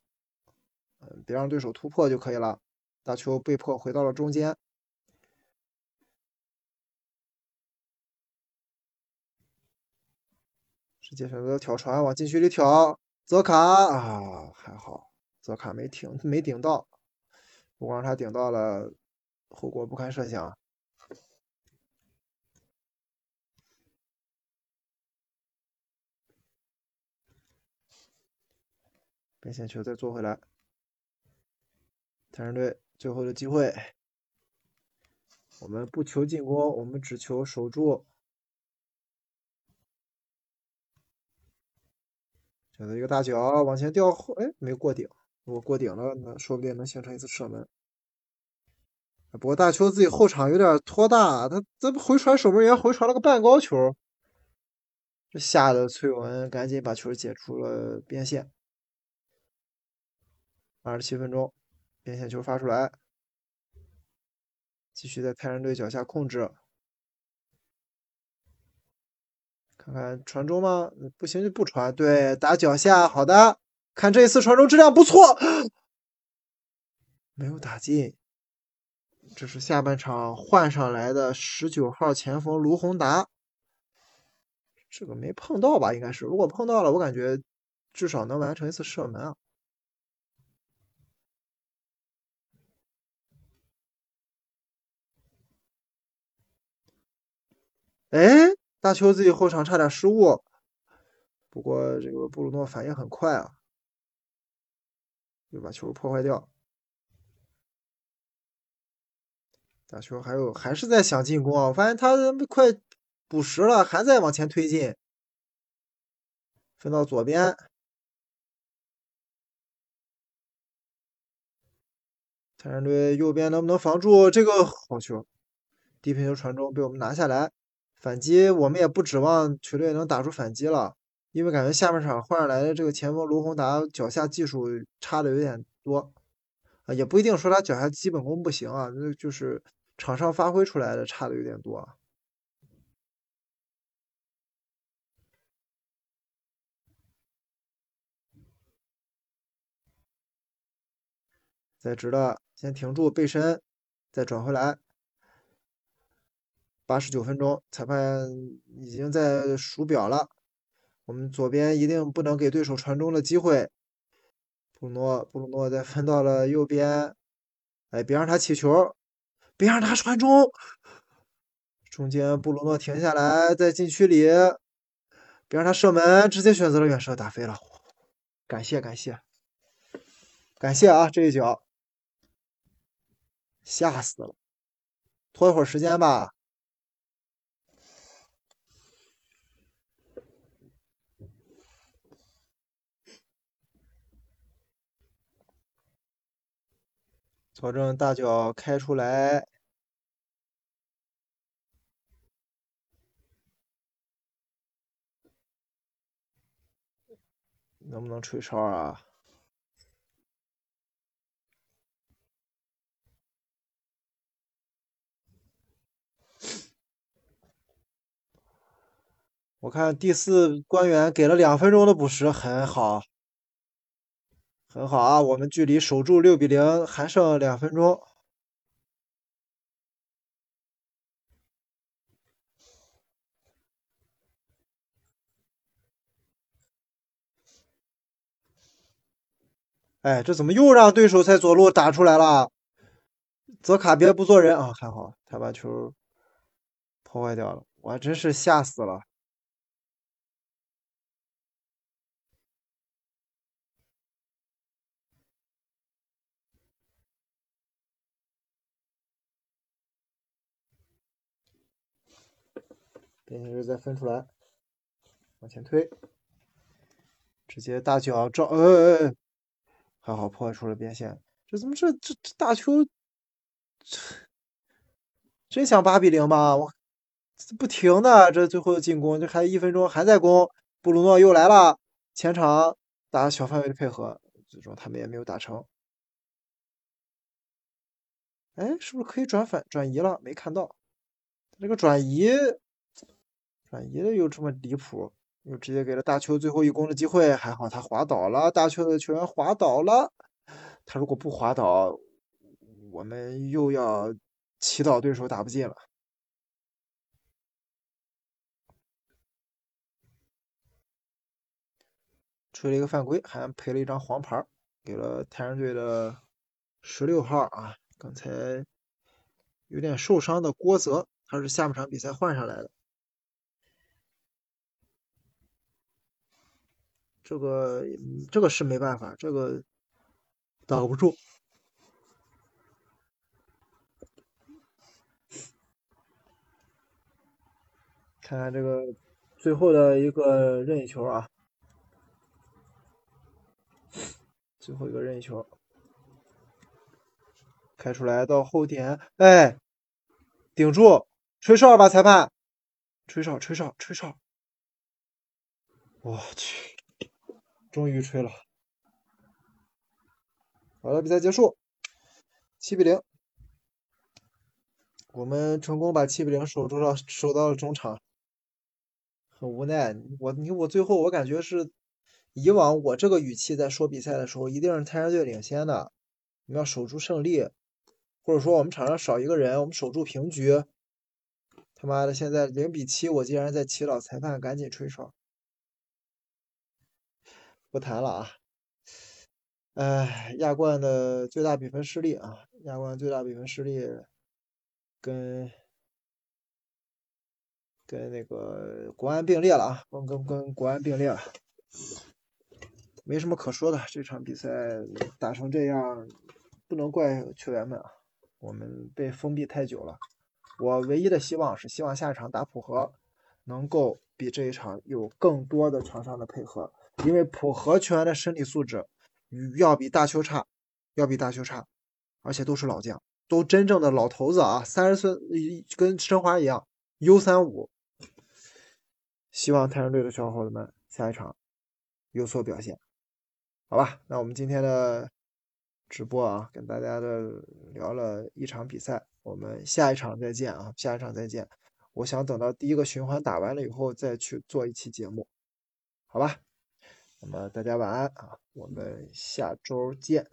嗯，别让对手突破就可以了。大球被迫回到了中间，直接选择挑传往禁区里挑，泽卡啊，还好，泽卡没停，没顶到，不光他顶到了，后果不堪设想。边线球再做回来，太阳队最后的机会，我们不求进攻，我们只求守住。选择一个大脚往前吊后，哎，没过顶，如果过顶了，那说不定能形成一次射门。不过大邱自己后场有点拖大，他这回传守门员回传了个半高球，这吓得崔文赶紧把球解出了边线。二十七分钟，边线球发出来，继续在太阳队脚下控制，看看传中吗？不行就不传。对，打脚下，好的，看这一次传中质量不错，没有打进。这是下半场换上来的十九号前锋卢宏达，这个没碰到吧？应该是，如果碰到了，我感觉至少能完成一次射门啊。哎，大邱自己后场差点失误，不过这个布鲁诺反应很快啊，又把球破坏掉。大邱还有还是在想进攻啊，我发现他快补时了，还在往前推进，分到左边，泰山队右边能不能防住这个好球？低平球传中被我们拿下来。反击，我们也不指望球队能打出反击了，因为感觉下半场换上来的这个前锋卢宏达脚下技术差的有点多，啊，也不一定说他脚下基本功不行啊，那就是场上发挥出来的差的有点多。再直的，先停住背身，再转回来。八十九分钟，裁判已经在数表了。我们左边一定不能给对手传中的机会。布鲁诺，布鲁诺再分到了右边，哎，别让他起球，别让他传中。中间布鲁诺停下来，在禁区里，别让他射门，直接选择了远射，打飞了。感谢感谢感谢啊！这一脚吓死了，拖一会儿时间吧。保证大脚开出来，能不能吹哨啊？我看第四官员给了两分钟的补时，很好。很好啊，我们距离守住六比零还剩两分钟。哎，这怎么又让对手在左路打出来了？泽卡别不做人啊！还好他把球破坏掉了，我真是吓死了。边线球再分出来，往前推，直接大脚照，呃哎，还好破坏出了边线。这怎么这这这大球，这真想八比零吗？我不停的这最后的进攻，这还一分钟还在攻，布鲁诺又来了，前场打小范围的配合，最终他们也没有打成。哎，是不是可以转反转移了？没看到，这个转移转移的又这么离谱，又直接给了大邱最后一攻的机会，还好他滑倒了，大邱的球员滑倒了，他如果不滑倒，我们又要祈祷对手打不进了。吹了一个犯规，还赔了一张黄牌，给了太阳队的十六号啊，刚才有点受伤的郭泽，他是下半场比赛换上来的。这个这个是没办法，这个 挡不住。看看这个最后的一个任意球啊。最后一个任意球，开出来到后点，哎，顶住，吹哨吧，裁判，吹哨，吹哨，吹哨，我去，终于吹了，好了，比赛结束，七比零，我们成功把七比零守住了，守到了中场，很无奈，我你我最后我感觉是。以往我这个语气在说比赛的时候，一定是太阳队领先的，我们要守住胜利，或者说我们场上少一个人，我们守住平局。他妈的，现在零比七，我竟然在祈祷裁判赶紧吹哨。不谈了啊，哎，亚冠的最大比分失利啊，亚冠最大比分失利，跟跟那个国安并列了啊，跟跟跟国安并列了。没什么可说的，这场比赛打成这样，不能怪球员们啊，我们被封闭太久了。我唯一的希望是，希望下一场打浦和能够比这一场有更多的场上的配合，因为浦和球员的身体素质要比大邱差，要比大邱差，而且都是老将，都真正的老头子啊，三十岁跟申花一样，U 三五。希望太阳队的小伙子们下一场有所表现。好吧，那我们今天的直播啊，跟大家的聊了一场比赛，我们下一场再见啊，下一场再见。我想等到第一个循环打完了以后再去做一期节目，好吧？那么大家晚安啊，我们下周见。